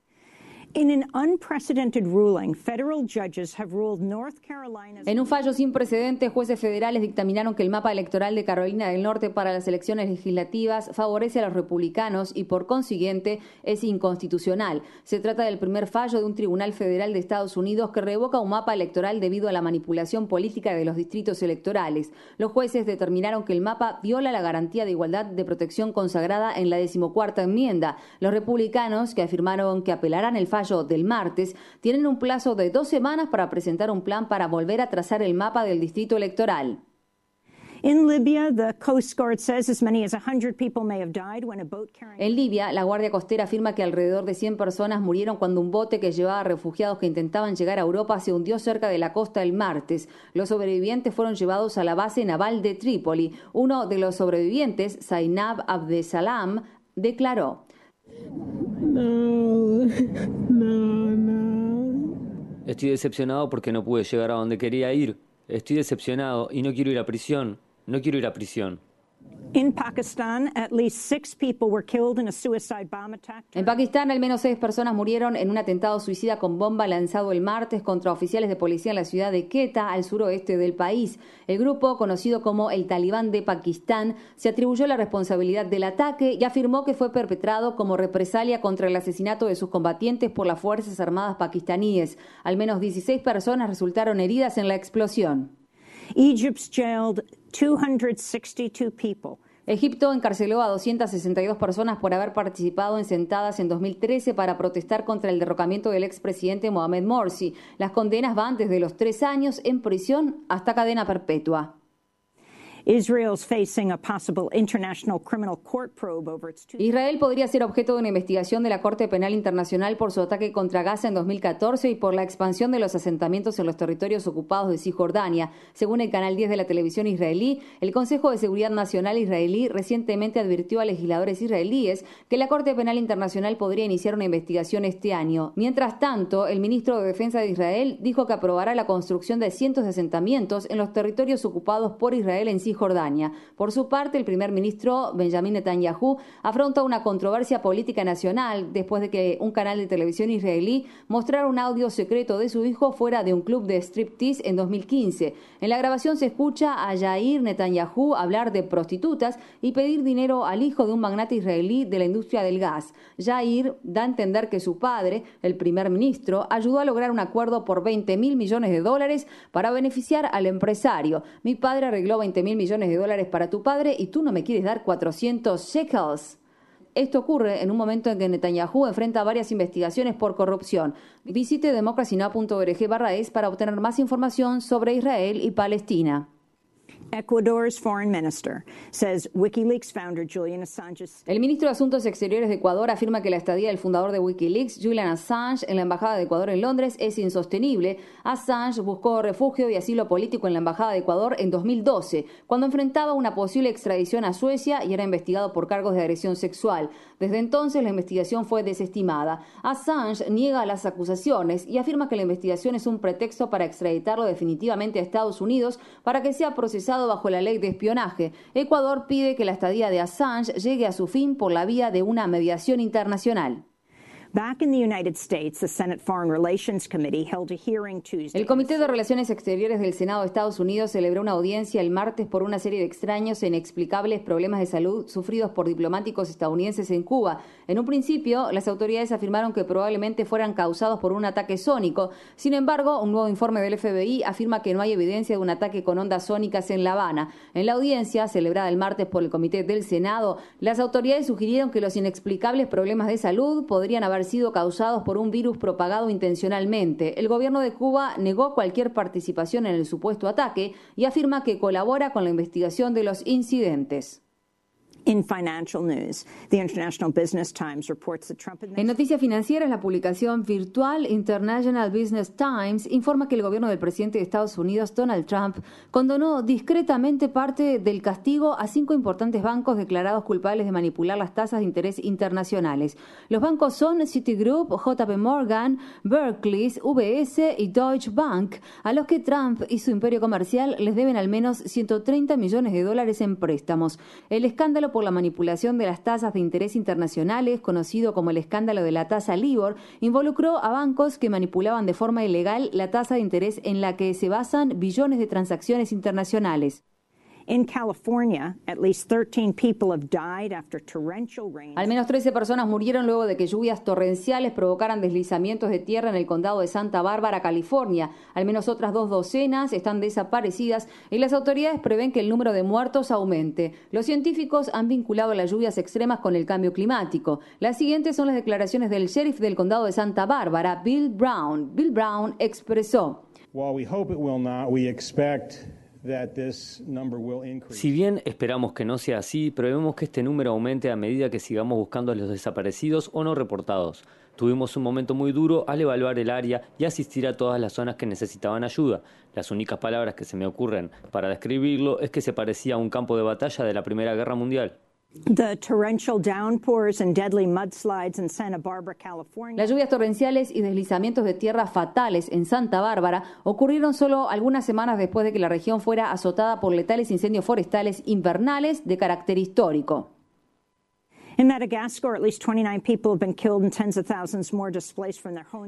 En un fallo sin precedentes, jueces federales dictaminaron que el mapa electoral de Carolina del Norte para las elecciones legislativas favorece a los republicanos y por consiguiente es inconstitucional. Se trata del primer fallo de un tribunal federal de Estados Unidos que revoca un mapa electoral debido a la manipulación política de los distritos electorales. Los jueces determinaron que el mapa viola la garantía de igualdad de protección consagrada en la decimocuarta enmienda. Los republicanos, que afirmaron que apelarán el fallo del martes, tienen un plazo de dos semanas para presentar un plan para volver a trazar el mapa del distrito electoral. In Libya, the Coast Guard says as many as 100 people may have died when a boat carrying En Libia, la Guardia Costera afirma que alrededor de 100 personas murieron cuando un bote que llevaba refugiados que intentaban llegar a Europa se hundió cerca de la costa el martes. Los sobrevivientes fueron llevados a la base naval de Trípoli. Uno de los sobrevivientes, Zainab Abdesalam, declaró: No, no, no. Estoy decepcionado porque no pude llegar a donde quería ir. Estoy decepcionado y no quiero ir a prisión. No quiero ir a prisión. En Pakistán, al menos seis personas murieron en un atentado suicida con bomba lanzado el martes contra oficiales de policía en la ciudad de Quetta, al suroeste del país. El grupo, conocido como el Talibán de Pakistán, se atribuyó la responsabilidad del ataque y afirmó que fue perpetrado como represalia contra el asesinato de sus combatientes por las Fuerzas Armadas pakistaníes. Al menos 16 personas resultaron heridas en la explosión. Egypt's jailed 262 people. Egipto encarceló a 262 personas por haber participado en sentadas en 2013 para protestar contra el derrocamiento del expresidente Mohamed Morsi. Las condenas van desde los tres años en prisión hasta cadena perpetua. Israel podría ser objeto de una investigación de la Corte Penal Internacional por su ataque contra Gaza en 2014 y por la expansión de los asentamientos en los territorios ocupados de Cisjordania. Según el canal 10 de la televisión israelí, el Consejo de Seguridad Nacional israelí recientemente advirtió a legisladores israelíes que la Corte Penal Internacional podría iniciar una investigación este año. Mientras tanto, el ministro de Defensa de Israel dijo que aprobará la construcción de cientos de asentamientos en los territorios ocupados por Israel en Cisjordania Cisjordania. Por su parte, el primer ministro Benjamin Netanyahu afronta una controversia política nacional después de que un canal de televisión israelí mostrara un audio secreto de su hijo fuera de un club de striptease en 2015. En la grabación se escucha a Yair Netanyahu hablar de prostitutas y pedir dinero al hijo de un magnate israelí de la industria del gas. Yair da a entender que su padre, el primer ministro, ayudó a lograr un acuerdo por 20 mil millones de dólares para beneficiar al empresario. Mi padre arregló 20 mil millones de dólares para tu padre y tú no me quieres dar 400 shekels. Esto ocurre en un momento en que Netanyahu enfrenta varias investigaciones por corrupción. Visite democracynow.org barra es para obtener más información sobre Israel y Palestina. El ministro de Asuntos Exteriores de Ecuador afirma que la estadía del fundador de Wikileaks, Julian Assange, en la Embajada de Ecuador en Londres es insostenible. Assange buscó refugio y asilo político en la Embajada de Ecuador en 2012, cuando enfrentaba una posible extradición a Suecia y era investigado por cargos de agresión sexual. Desde entonces la investigación fue desestimada. Assange niega las acusaciones y afirma que la investigación es un pretexto para extraditarlo definitivamente a Estados Unidos para que sea procesado bajo la ley de espionaje. Ecuador pide que la estadía de Assange llegue a su fin por la vía de una mediación internacional. El Comité de Relaciones Exteriores del Senado de Estados Unidos celebró una audiencia el martes por una serie de extraños e inexplicables problemas de salud sufridos por diplomáticos estadounidenses en Cuba. En un principio, las autoridades afirmaron que probablemente fueran causados por un ataque sónico. Sin embargo, un nuevo informe del FBI afirma que no hay evidencia de un ataque con ondas sónicas en La Habana. En la audiencia, celebrada el martes por el Comité del Senado, las autoridades sugirieron que los inexplicables problemas de salud podrían haber sido causados por un virus propagado intencionalmente. El gobierno de Cuba negó cualquier participación en el supuesto ataque y afirma que colabora con la investigación de los incidentes. En noticias financieras, la publicación virtual International Business Times informa que el gobierno del presidente de Estados Unidos, Donald Trump, condonó discretamente parte del castigo a cinco importantes bancos declarados culpables de manipular las tasas de interés internacionales. Los bancos son Citigroup, JP Morgan, Barclays, UBS y Deutsche Bank, a los que Trump y su imperio comercial les deben al menos 130 millones de dólares en préstamos. El escándalo por la manipulación de las tasas de interés internacionales, conocido como el escándalo de la tasa LIBOR, involucró a bancos que manipulaban de forma ilegal la tasa de interés en la que se basan billones de transacciones internacionales. Al menos 13 personas murieron luego de que lluvias torrenciales provocaran deslizamientos de tierra en el condado de Santa Bárbara, California. Al menos otras dos docenas están desaparecidas y las autoridades prevén que el número de muertos aumente. Los científicos han vinculado las lluvias extremas con el cambio climático. Las siguientes son las declaraciones del sheriff del condado de Santa Bárbara, Bill Brown. Bill Brown expresó. While we hope it will not, we expect Si bien esperamos que no sea así, prevemos que este número aumente a medida que sigamos buscando a los desaparecidos o no reportados. Tuvimos un momento muy duro al evaluar el área y asistir a todas las zonas que necesitaban ayuda. Las únicas palabras que se me ocurren para describirlo es que se parecía a un campo de batalla de la Primera Guerra Mundial. Las lluvias torrenciales y deslizamientos de tierra fatales en Santa Bárbara ocurrieron solo algunas semanas después de que la región fuera azotada por letales incendios forestales invernales de carácter histórico.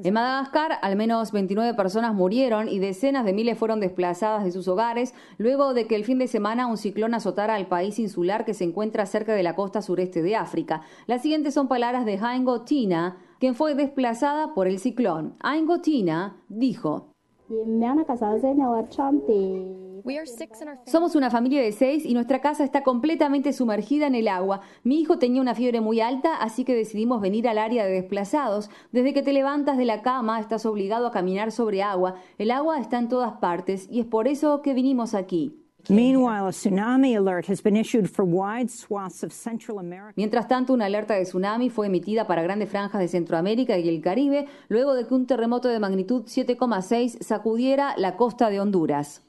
En Madagascar, al menos 29 personas murieron y decenas de miles fueron desplazadas de sus hogares luego de que el fin de semana un ciclón azotara al país insular que se encuentra cerca de la costa sureste de África. Las siguientes son palabras de Aingo Tina, quien fue desplazada por el ciclón. Aingo Tina dijo: somos una familia de seis y nuestra casa está completamente sumergida en el agua. Mi hijo tenía una fiebre muy alta, así que decidimos venir al área de desplazados. Desde que te levantas de la cama estás obligado a caminar sobre agua. El agua está en todas partes y es por eso que vinimos aquí. Meanwhile, a tsunami alert has been issued for wide swaths of Central America. Mientras tanto, una alerta de tsunami fue emitida para grandes franjas de Centroamérica y el Caribe luego de que un terremoto de magnitud 7,6 sacudiera la costa de Honduras.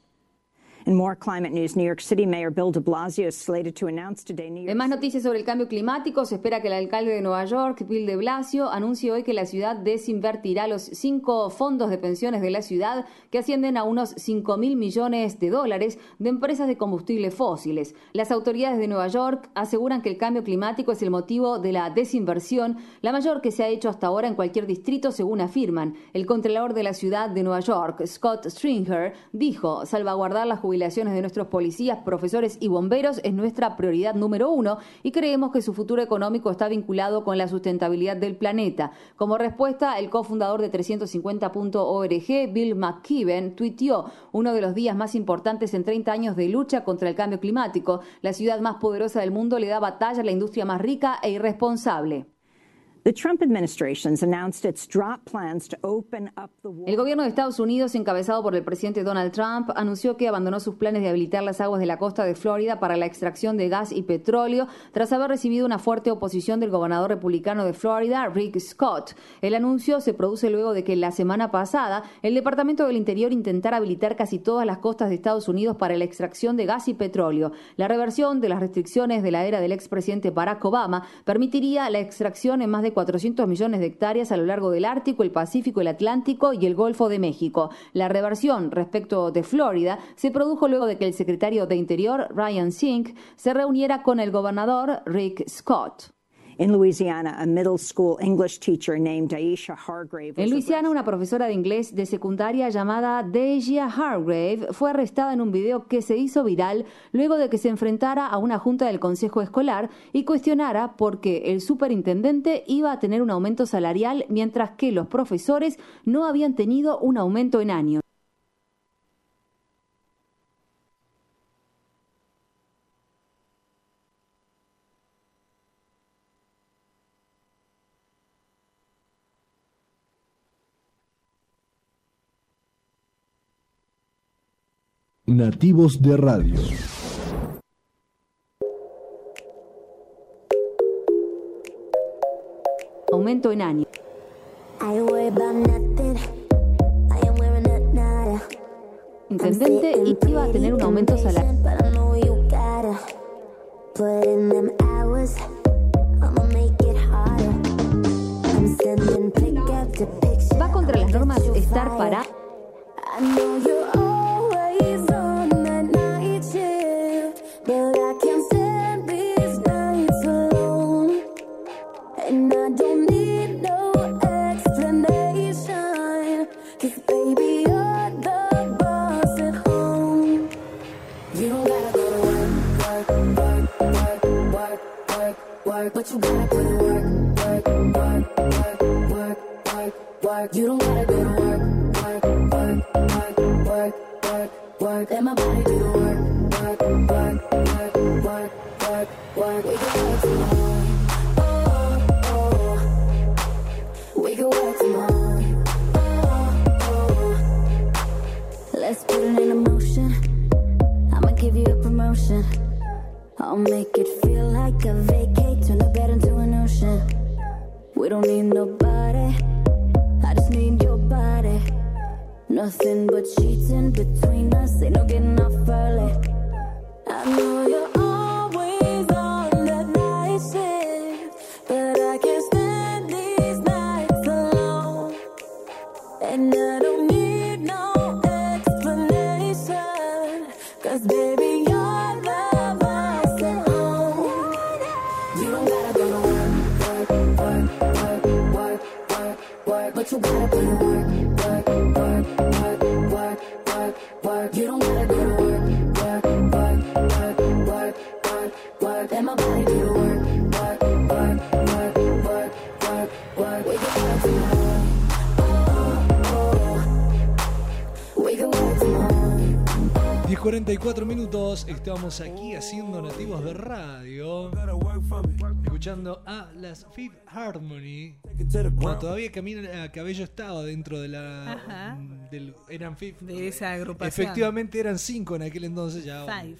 En más noticias sobre el cambio climático, se espera que el alcalde de Nueva York, Bill de Blasio, anuncie hoy que la ciudad desinvertirá los cinco fondos de pensiones de la ciudad, que ascienden a unos 5 mil millones de dólares, de empresas de combustibles fósiles. Las autoridades de Nueva York aseguran que el cambio climático es el motivo de la desinversión, la mayor que se ha hecho hasta ahora en cualquier distrito, según afirman. El contralor de la ciudad de Nueva York, Scott Stringer, dijo, salvaguardar las de nuestros policías, profesores y bomberos es nuestra prioridad número uno y creemos que su futuro económico está vinculado con la sustentabilidad del planeta. Como respuesta, el cofundador de 350.org, Bill McKibben, tuiteó uno de los días más importantes en 30 años de lucha contra el cambio climático. La ciudad más poderosa del mundo le da batalla a la industria más rica e irresponsable. El gobierno de Estados Unidos, encabezado por el presidente Donald Trump, anunció que abandonó sus planes de habilitar las aguas de la costa de Florida para la extracción de gas y petróleo, tras haber recibido una fuerte oposición del gobernador republicano de Florida, Rick Scott. El anuncio se produce luego de que la semana pasada el Departamento del Interior intentara habilitar casi todas las costas de Estados Unidos para la extracción de gas y petróleo. La reversión de las restricciones de la era del expresidente Barack Obama permitiría la extracción en más de 400 millones de hectáreas a lo largo del Ártico, el Pacífico, el Atlántico y el Golfo de México. La reversión respecto de Florida se produjo luego de que el secretario de Interior, Ryan Sink, se reuniera con el gobernador Rick Scott. In Louisiana, a middle school English teacher named Aisha Hargrave En Luisiana, una profesora de inglés de secundaria llamada Deja Hargrave fue arrestada en un video que se hizo viral luego de que se enfrentara a una junta del consejo escolar y cuestionara por qué el superintendente iba a tener un aumento salarial mientras que los profesores no habían tenido un aumento en años. Nativos de Radio. Aumento en años. Intendente y iba a tener un aumento salarial. Va contra las normas estar para. Work. But you gotta put in work, work, work, work, work, work, work. You don't gotta go to work, work, work, work, work, work, work. Let my body do the work, work, work, work, work, work, work. We can work tomorrow. Oh, oh. We can work tomorrow. Oh, oh. Let's put it in motion. I'ma give you a promotion. I'll make We don't need nobody, I just need your body. Nothing but sheets in between us, ain't no getting off early. I know happy work. 10.44 minutos, estamos aquí haciendo nativos de radio, escuchando a las Fifth Harmony. Bueno, todavía Camila Cabello estaba dentro de la. Del, eran Fifth. De esa agrupación. Efectivamente eran cinco en aquel entonces ya. Five.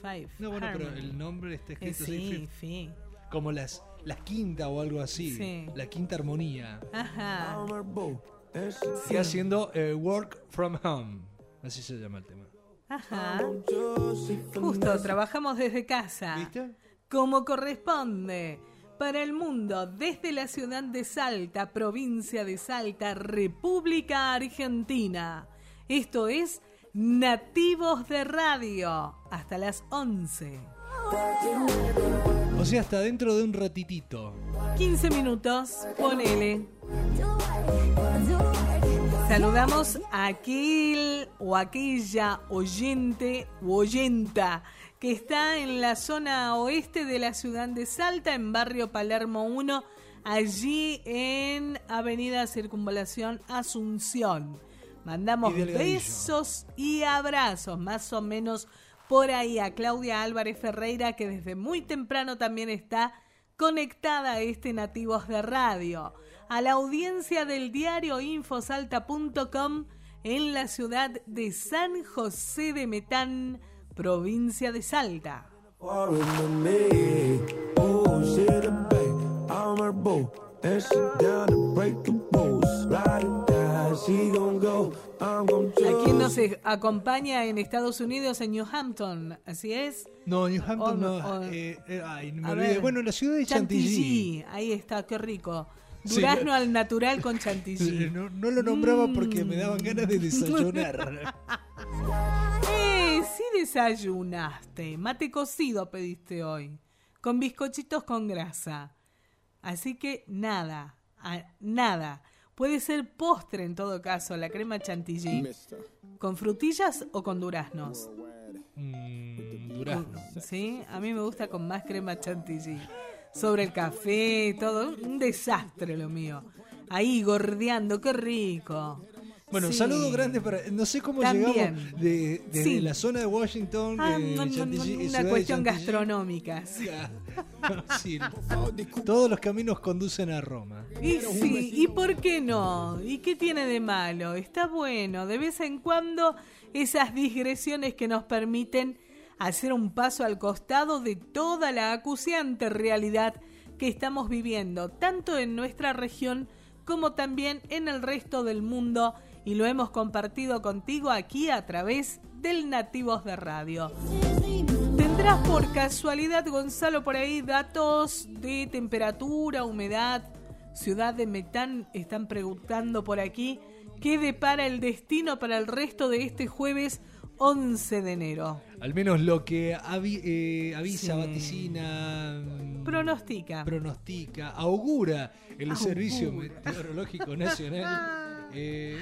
Five. No, bueno, pero Harmony. el nombre está escrito Eh, sí, Fifth. sí. Como las, las quinta o algo así. Sí. La quinta armonía. Ajá. Y haciendo eh, Work from Home. Así se llama el tema. Ajá. Justo, trabajamos desde casa. Como corresponde. Para el mundo, desde la ciudad de Salta, provincia de Salta, República Argentina. Esto es Nativos de Radio. Hasta las 11. O sea, hasta dentro de un ratitito. 15 minutos, ponele. Saludamos a aquel o aquella oyente o oyenta que está en la zona oeste de la ciudad de Salta, en barrio Palermo 1, allí en Avenida Circunvalación Asunción. Mandamos Y besos y abrazos, más o menos por ahí a Claudia Álvarez Ferreira, que desde muy temprano también está conectada a este Nativos de Radio, a la audiencia del diario infosalta.com en la ciudad de San José de Metán, provincia de Salta. Me. Oh, ¿A quién nos acompaña en Estados Unidos, en New Hampton? ¿Así es? No, New Hampton O- no. o- eh, eh, ay, me A olvidé. ver. Bueno, en la ciudad de Chantilly. Ahí está, qué rico. Durazno no- al natural con chantilly. No, no lo nombraba Mm. porque me daban ganas de desayunar. Eh, sí desayunaste. Mate cocido pediste hoy. Con bizcochitos con grasa. Así que nada, a- nada. Puede ser postre en todo caso, la crema chantilly. ¿Con frutillas o con duraznos? Mm, durazno. Sí, a mí me gusta con más crema chantilly. Sobre el café, todo. Un desastre lo mío. Ahí gordeando, qué rico. Bueno, Sí. saludo grande para. No sé cómo También. llegamos de, desde Sí. la zona de Washington. Ah, de no, no, Chantilly, no, una cuestión gastronómica. sí. Sí, todos los caminos conducen a Roma. Y sí, ¿y por qué no? ¿Y qué tiene de malo? Está bueno, de vez en cuando esas digresiones que nos permiten hacer un paso al costado de toda la acuciante realidad que estamos viviendo, tanto en nuestra región como también en el resto del mundo, y lo hemos compartido contigo aquí a través del Nativos de Radio. ¿Tendrás por casualidad, Gonzalo, por ahí datos de temperatura, humedad? Ciudad de Metán están preguntando por aquí. ¿Qué depara el destino para el resto de este jueves 11 de enero? Al menos lo que avi- eh, avisa, Sí. vaticina, mm, Pronostica. pronostica, augura el. Servicio Meteorológico Nacional. Eh,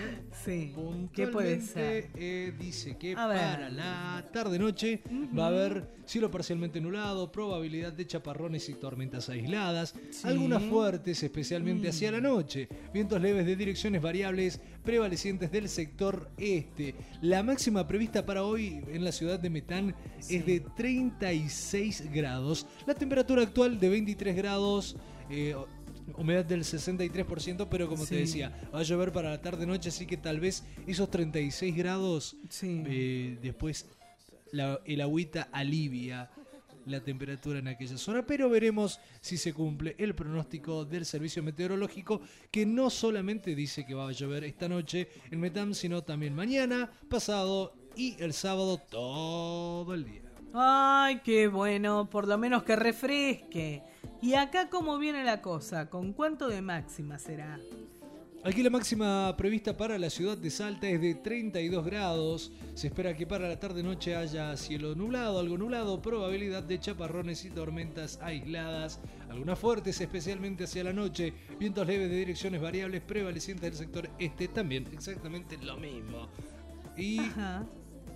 Sí, ¿qué puede ser? eh, dice que para la tarde-noche va a haber cielo parcialmente nublado, probabilidad de chaparrones y tormentas aisladas, algunas fuertes, especialmente Mm. hacia la noche, vientos leves de direcciones variables prevalecientes del sector este. La máxima prevista para hoy en la ciudad de Metán es de 36 grados, la temperatura actual de 23 grados. eh, Humedad del 63%, pero como Sí. te decía, va a llover para la tarde-noche, así que tal vez esos 36 grados eh, después la- el agüita alivia la temperatura en aquella zona, pero veremos si se cumple el pronóstico del servicio meteorológico que no solamente dice que va a llover esta noche en Metam, sino también mañana, pasado y el sábado todo el día. Ay, qué bueno, por lo menos que refresque. ¿Y acá cómo viene la cosa? ¿Con cuánto de máxima será? Aquí la máxima prevista para la ciudad de Salta es de 32 grados. Se espera que para la tarde-noche haya cielo nublado, algo nublado, probabilidad de chaparrones y tormentas aisladas, algunas fuertes, especialmente hacia la noche, vientos leves de direcciones variables prevalecientes del sector este, también exactamente lo mismo. Y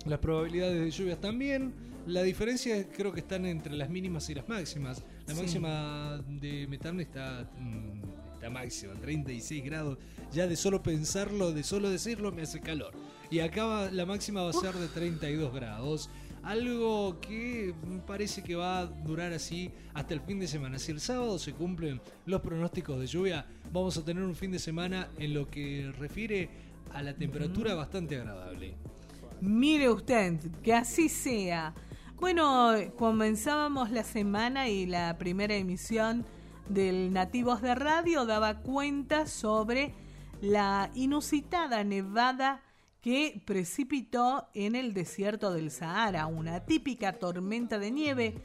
las probabilidades de lluvias también. La diferencia creo que están entre las mínimas y las máximas. La Sí. máxima de Metán está, mm, está máxima, 36 grados. Ya de solo pensarlo, de solo decirlo, me hace calor. Y acá va- la máxima va a ser de 32 grados. Algo que parece que va a durar así hasta el fin de semana. Si el sábado se cumplen los pronósticos de lluvia, vamos a tener un fin de semana en lo que refiere a la temperatura bastante agradable. Mire usted, que así sea. Bueno, comenzábamos la semana y la primera emisión del Nativos de Radio daba cuenta sobre la inusitada nevada que precipitó en el desierto del Sahara. Una típica tormenta de nieve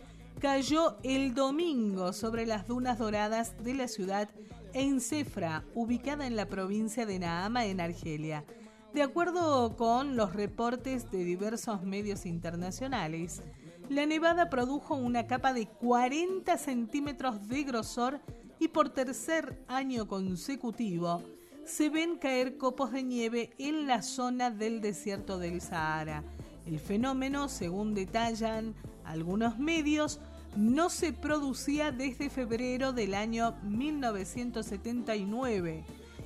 cayó el domingo sobre las dunas doradas de la ciudad Encefra, ubicada en la provincia de Naama, en Argelia. De acuerdo con los reportes de diversos medios internacionales, la nevada produjo una capa de 40 centímetros de grosor y por tercer año consecutivo se ven caer copos de nieve en la zona del desierto del Sahara. El fenómeno, según detallan algunos medios, no se producía desde febrero del año 1979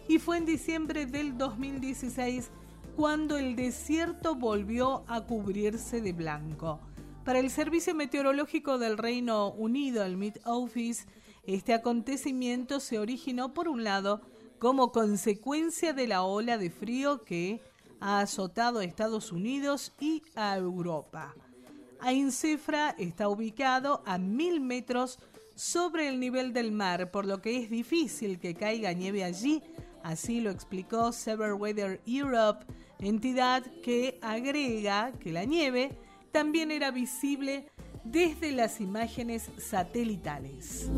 y fue en diciembre del 2016 cuando el desierto volvió a cubrirse de blanco. Para el Servicio Meteorológico del Reino Unido, el Met Office, este acontecimiento se originó por un lado como consecuencia de la ola de frío que ha azotado a Estados Unidos y a Europa. Aincefra está ubicado a mil metros sobre el nivel del mar, por lo que es difícil que caiga nieve allí, así lo explicó Weather Europe, entidad que agrega que la nieve también era visible desde las imágenes satelitales.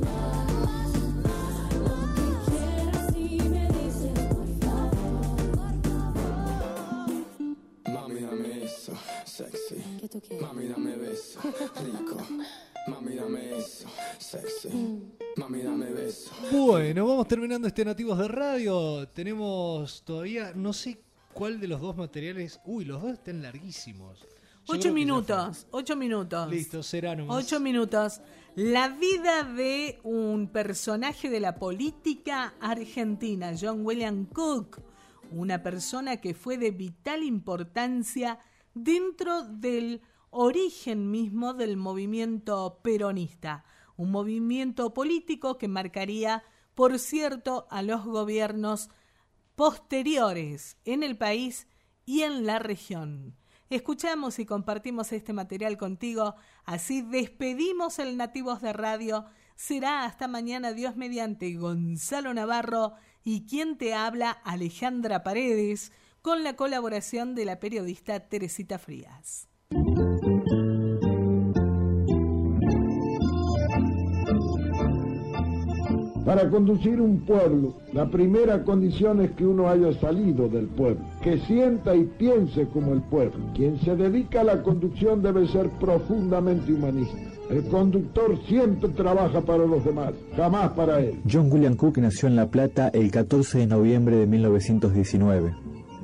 Mami, dame eso, sexy. Mami, dame beso, rico. Mami, dame eso, sexy. Mami, dame beso. Bueno, vamos terminando este Nativos de Radio. Tenemos todavía, no sé cuál de los dos materiales. Uy, los dos están larguísimos. Ocho minutos, ocho minutos. Listo, será nomás. Ocho minutos. La vida de un personaje de la política argentina, John William Cook, una persona que fue de vital importancia dentro del origen mismo del movimiento peronista, un movimiento político que marcaría, por cierto, a los gobiernos posteriores en el país y en la región. Escuchamos y compartimos este material contigo, así despedimos el Nativos de Radio. Será hasta mañana, Dios mediante Gonzalo Navarro y quien te habla, Alejandra Paredes, con la colaboración de la periodista Teresita Frías. Para conducir un pueblo, la primera condición es que uno haya salido del pueblo, que sienta y piense como el pueblo. Quien se dedica a la conducción debe ser profundamente humanista. El conductor siempre trabaja para los demás, jamás para él. John William Cook nació en La Plata el 14 de noviembre de 1919.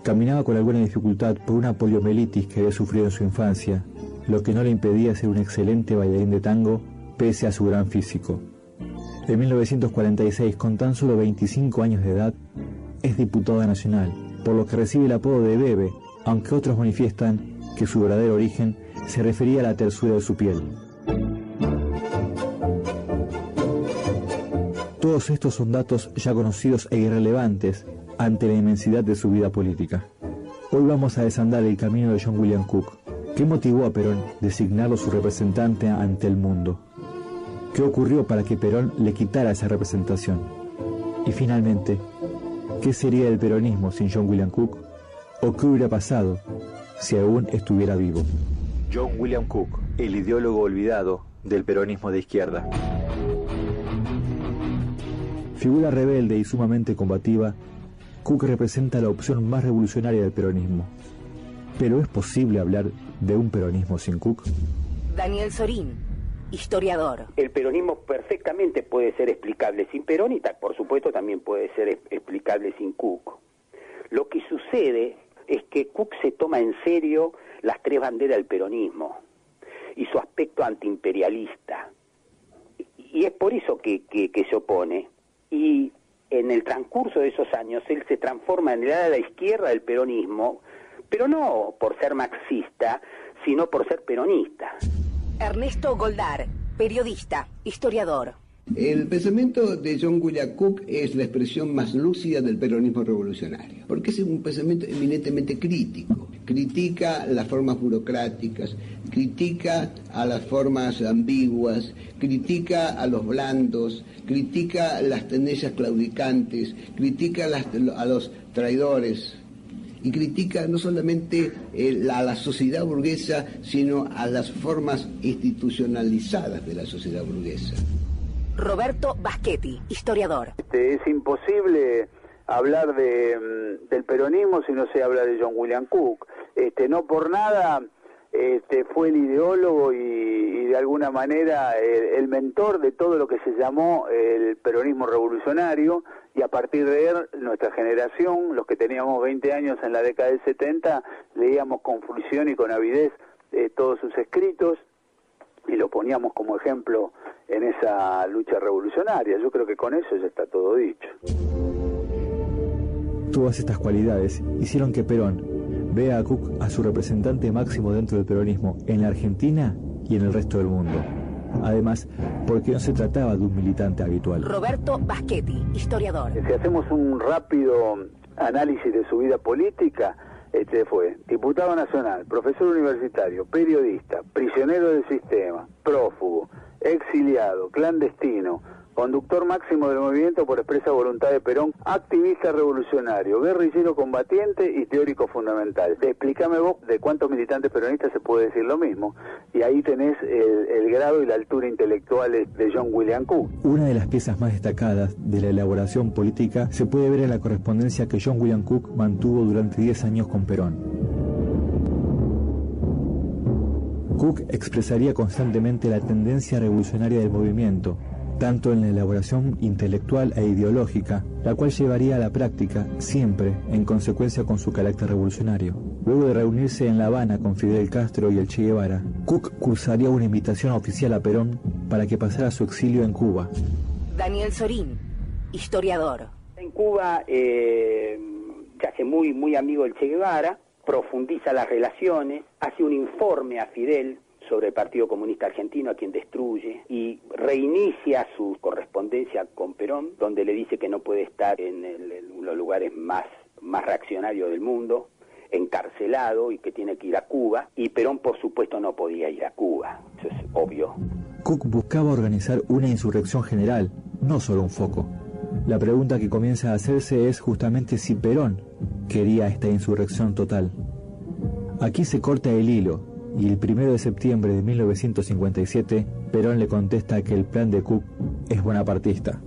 Caminaba con alguna dificultad por una poliomielitis que había sufrido en su infancia, lo que no le impedía ser un excelente bailarín de tango pese a su gran físico. En 1946, con tan solo 25 años de edad, es diputado nacional, por lo que recibe el apodo de Bebe, aunque otros manifiestan que su verdadero origen se refería a la tersura de su piel. Todos estos son datos ya conocidos e irrelevantes ante la inmensidad de su vida política. Hoy vamos a desandar el camino de John William Cook. ¿Qué motivó a Perón designarlo su representante ante el mundo? ¿Qué ocurrió para que Perón le quitara esa representación? Y finalmente, ¿qué sería el peronismo sin John William Cook? ¿O qué hubiera pasado si aún estuviera vivo? John William Cook, el ideólogo olvidado del peronismo de izquierda. Figura rebelde y sumamente combativa, Cook representa la opción más revolucionaria del peronismo. Pero ¿es posible hablar de un peronismo sin Cook? Daniel Sorín, historiador. El peronismo perfectamente puede ser explicable sin Perón y por supuesto también puede ser explicable sin Cook. Lo que sucede es que Cook se toma en serio las tres banderas del peronismo y su aspecto antiimperialista. Y es por eso que, que- que se opone. Y en el transcurso de esos años él se transforma en el ala de la izquierda del peronismo, pero no por ser marxista, sino por ser peronista. Ernesto Goldar, periodista, historiador. El pensamiento de John Cook es la expresión más lúcida del peronismo revolucionario, porque es un pensamiento eminentemente crítico. Critica las formas burocráticas, critica a las formas ambiguas, critica a los blandos, critica las tendencias claudicantes, critica a los traidores y critica no solamente eh, la- a la sociedad burguesa, sino a las formas institucionalizadas de la sociedad burguesa. Roberto Baschetti, historiador. Este, es imposible hablar de, mm, del peronismo si no se habla de John William Cook. Este, no por nada este, fue el ideólogo y, de alguna manera el, el mentor de todo lo que se llamó el peronismo revolucionario y a partir de él nuestra generación, los que teníamos 20 años en la década del 70, leíamos con fruición y con avidez eh, todos sus escritos y lo poníamos como ejemplo en esa lucha revolucionaria. Yo creo que con eso ya está todo dicho. Todas estas cualidades hicieron que Perón vea a Cook a su representante máximo dentro del peronismo en la Argentina y en el resto del mundo. Además, porque no se trataba de un militante habitual. Roberto Baschetti, historiador. Si hacemos un rápido análisis de su vida política, este fue diputado nacional, profesor universitario, periodista, prisionero del sistema, prófugo, exiliado, clandestino, conductor máximo del movimiento por expresa voluntad de Perón, activista revolucionario, guerrillero combatiente y teórico fundamental. Explícame vos de cuántos militantes peronistas se puede decir lo mismo. Y ahí tenés el, el grado y la altura intelectuales de John William Cook. Una de las piezas más destacadas de la elaboración política se puede ver en la correspondencia que John William Cook mantuvo durante 10 años con Perón. Cook expresaría constantemente la tendencia revolucionaria del movimiento, tanto en la elaboración intelectual e ideológica, la cual llevaría a la práctica siempre en consecuencia con su carácter revolucionario. Luego de reunirse en La Habana con Fidel Castro y el Che Guevara, Cook cursaría una invitación oficial a Perón para que pasara su exilio en Cuba. Daniel Sorín, historiador. En Cuba eh, se hace muy, muy amigo del Che Guevara, profundiza las relaciones, hace un informe a Fidel sobre el Partido Comunista Argentino, a quien destruye, y reinicia su correspondencia con Perón, donde le dice que no puede estar en, el- en los lugares más, más reaccionarios del mundo, encarcelado y que tiene que ir a Cuba, y Perón por supuesto no podía ir a Cuba, eso es obvio. Cook buscaba organizar una insurrección general, no solo un foco. La pregunta que comienza a hacerse es justamente si Perón quería esta insurrección total. Aquí se corta el hilo y el 1 de septiembre de 1957 Perón le contesta que el plan de Cook es bonapartista.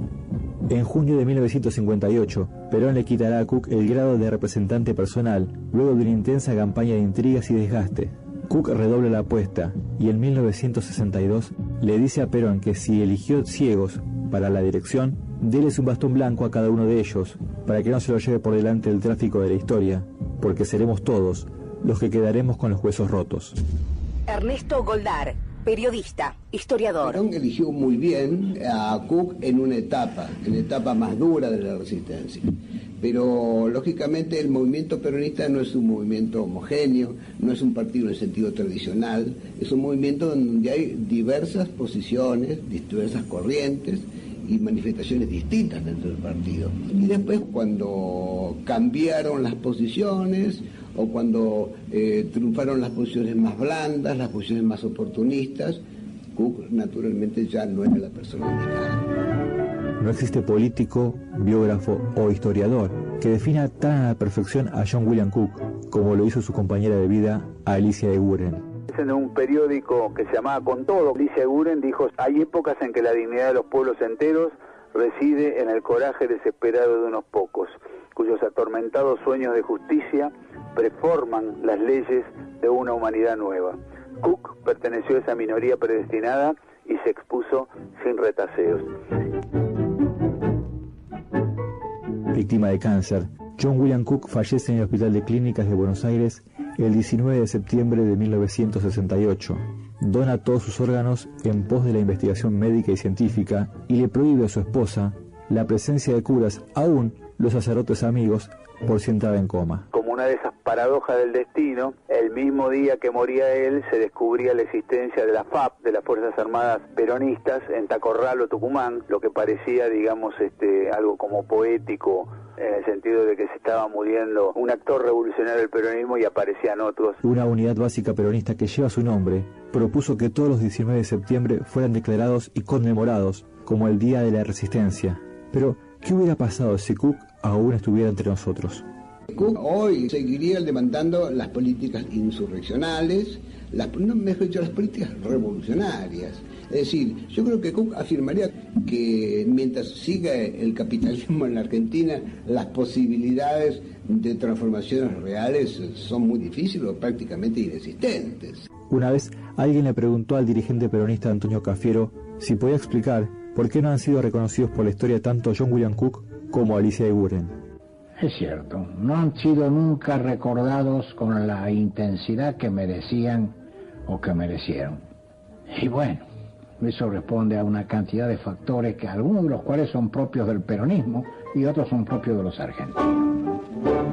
En junio de 1958, Perón le quitará a Cook el grado de representante personal, luego de una intensa campaña de intrigas y desgaste. Cook redobla la apuesta y en 1962 le dice a Perón que si eligió ciegos para la dirección, déles un bastón blanco a cada uno de ellos, para que no se lo lleve por delante el tráfico de la historia, porque seremos todos los que quedaremos con los huesos rotos. Ernesto Goldar, periodista, historiador. Perón eligió muy bien a Cook en una etapa, en la etapa más dura de la resistencia. Pero lógicamente el movimiento peronista no es un movimiento homogéneo, no es un partido en el sentido tradicional, es un movimiento donde hay diversas posiciones, diversas corrientes y manifestaciones distintas dentro del partido. Y después cuando cambiaron las posiciones o cuando eh, triunfaron las posiciones más blandas, las posiciones más oportunistas, Cook naturalmente ya no era la persona indicada. No existe político, biógrafo o historiador que defina tan a la perfección a John William Cook como lo hizo su compañera de vida, Alicia Eguren. En un periódico que se llamaba Con Todo, Alicia Guren dijo, hay épocas en que la dignidad de los pueblos enteros reside en el coraje desesperado de unos pocos, cuyos atormentados sueños de justicia preforman las leyes de una humanidad nueva. Cook perteneció a esa minoría predestinada y se expuso sin retaseos. Víctima de cáncer, John William Cook fallece en el Hospital de Clínicas de Buenos Aires el 19 de septiembre de 1968. Dona todos sus órganos en pos de la investigación médica y científica y le prohíbe a su esposa la presencia de curas, aún los sacerdotes amigos, por si entraba en coma. Como una de esas paradojas del destino, el mismo día que moría él se descubría la existencia de la FAP, de las Fuerzas Armadas Peronistas, en Tacorralo, Tucumán, lo que parecía, digamos, este, algo como poético, en el sentido de que se estaba muriendo un actor revolucionario del peronismo y aparecían otros. Una unidad básica peronista que lleva su nombre propuso que todos los 19 de septiembre fueran declarados y conmemorados como el Día de la Resistencia. Pero, ¿qué hubiera pasado si Cook aún estuviera entre nosotros? Cook hoy seguiría demandando las políticas insurreccionales, las, no, mejor dicho, las políticas revolucionarias. Es decir, yo creo que Cook afirmaría que mientras siga el capitalismo en la Argentina, las posibilidades de transformaciones reales son muy difíciles o prácticamente inexistentes. Una vez alguien le preguntó al dirigente peronista Antonio Cafiero si podía explicar por qué no han sido reconocidos por la historia tanto John William Cook como Alicia Buren. Es cierto, no han sido nunca recordados con la intensidad que merecían o que merecieron. Y bueno, eso responde a una cantidad de factores que algunos de los cuales son propios del peronismo y otros son propios de los argentinos.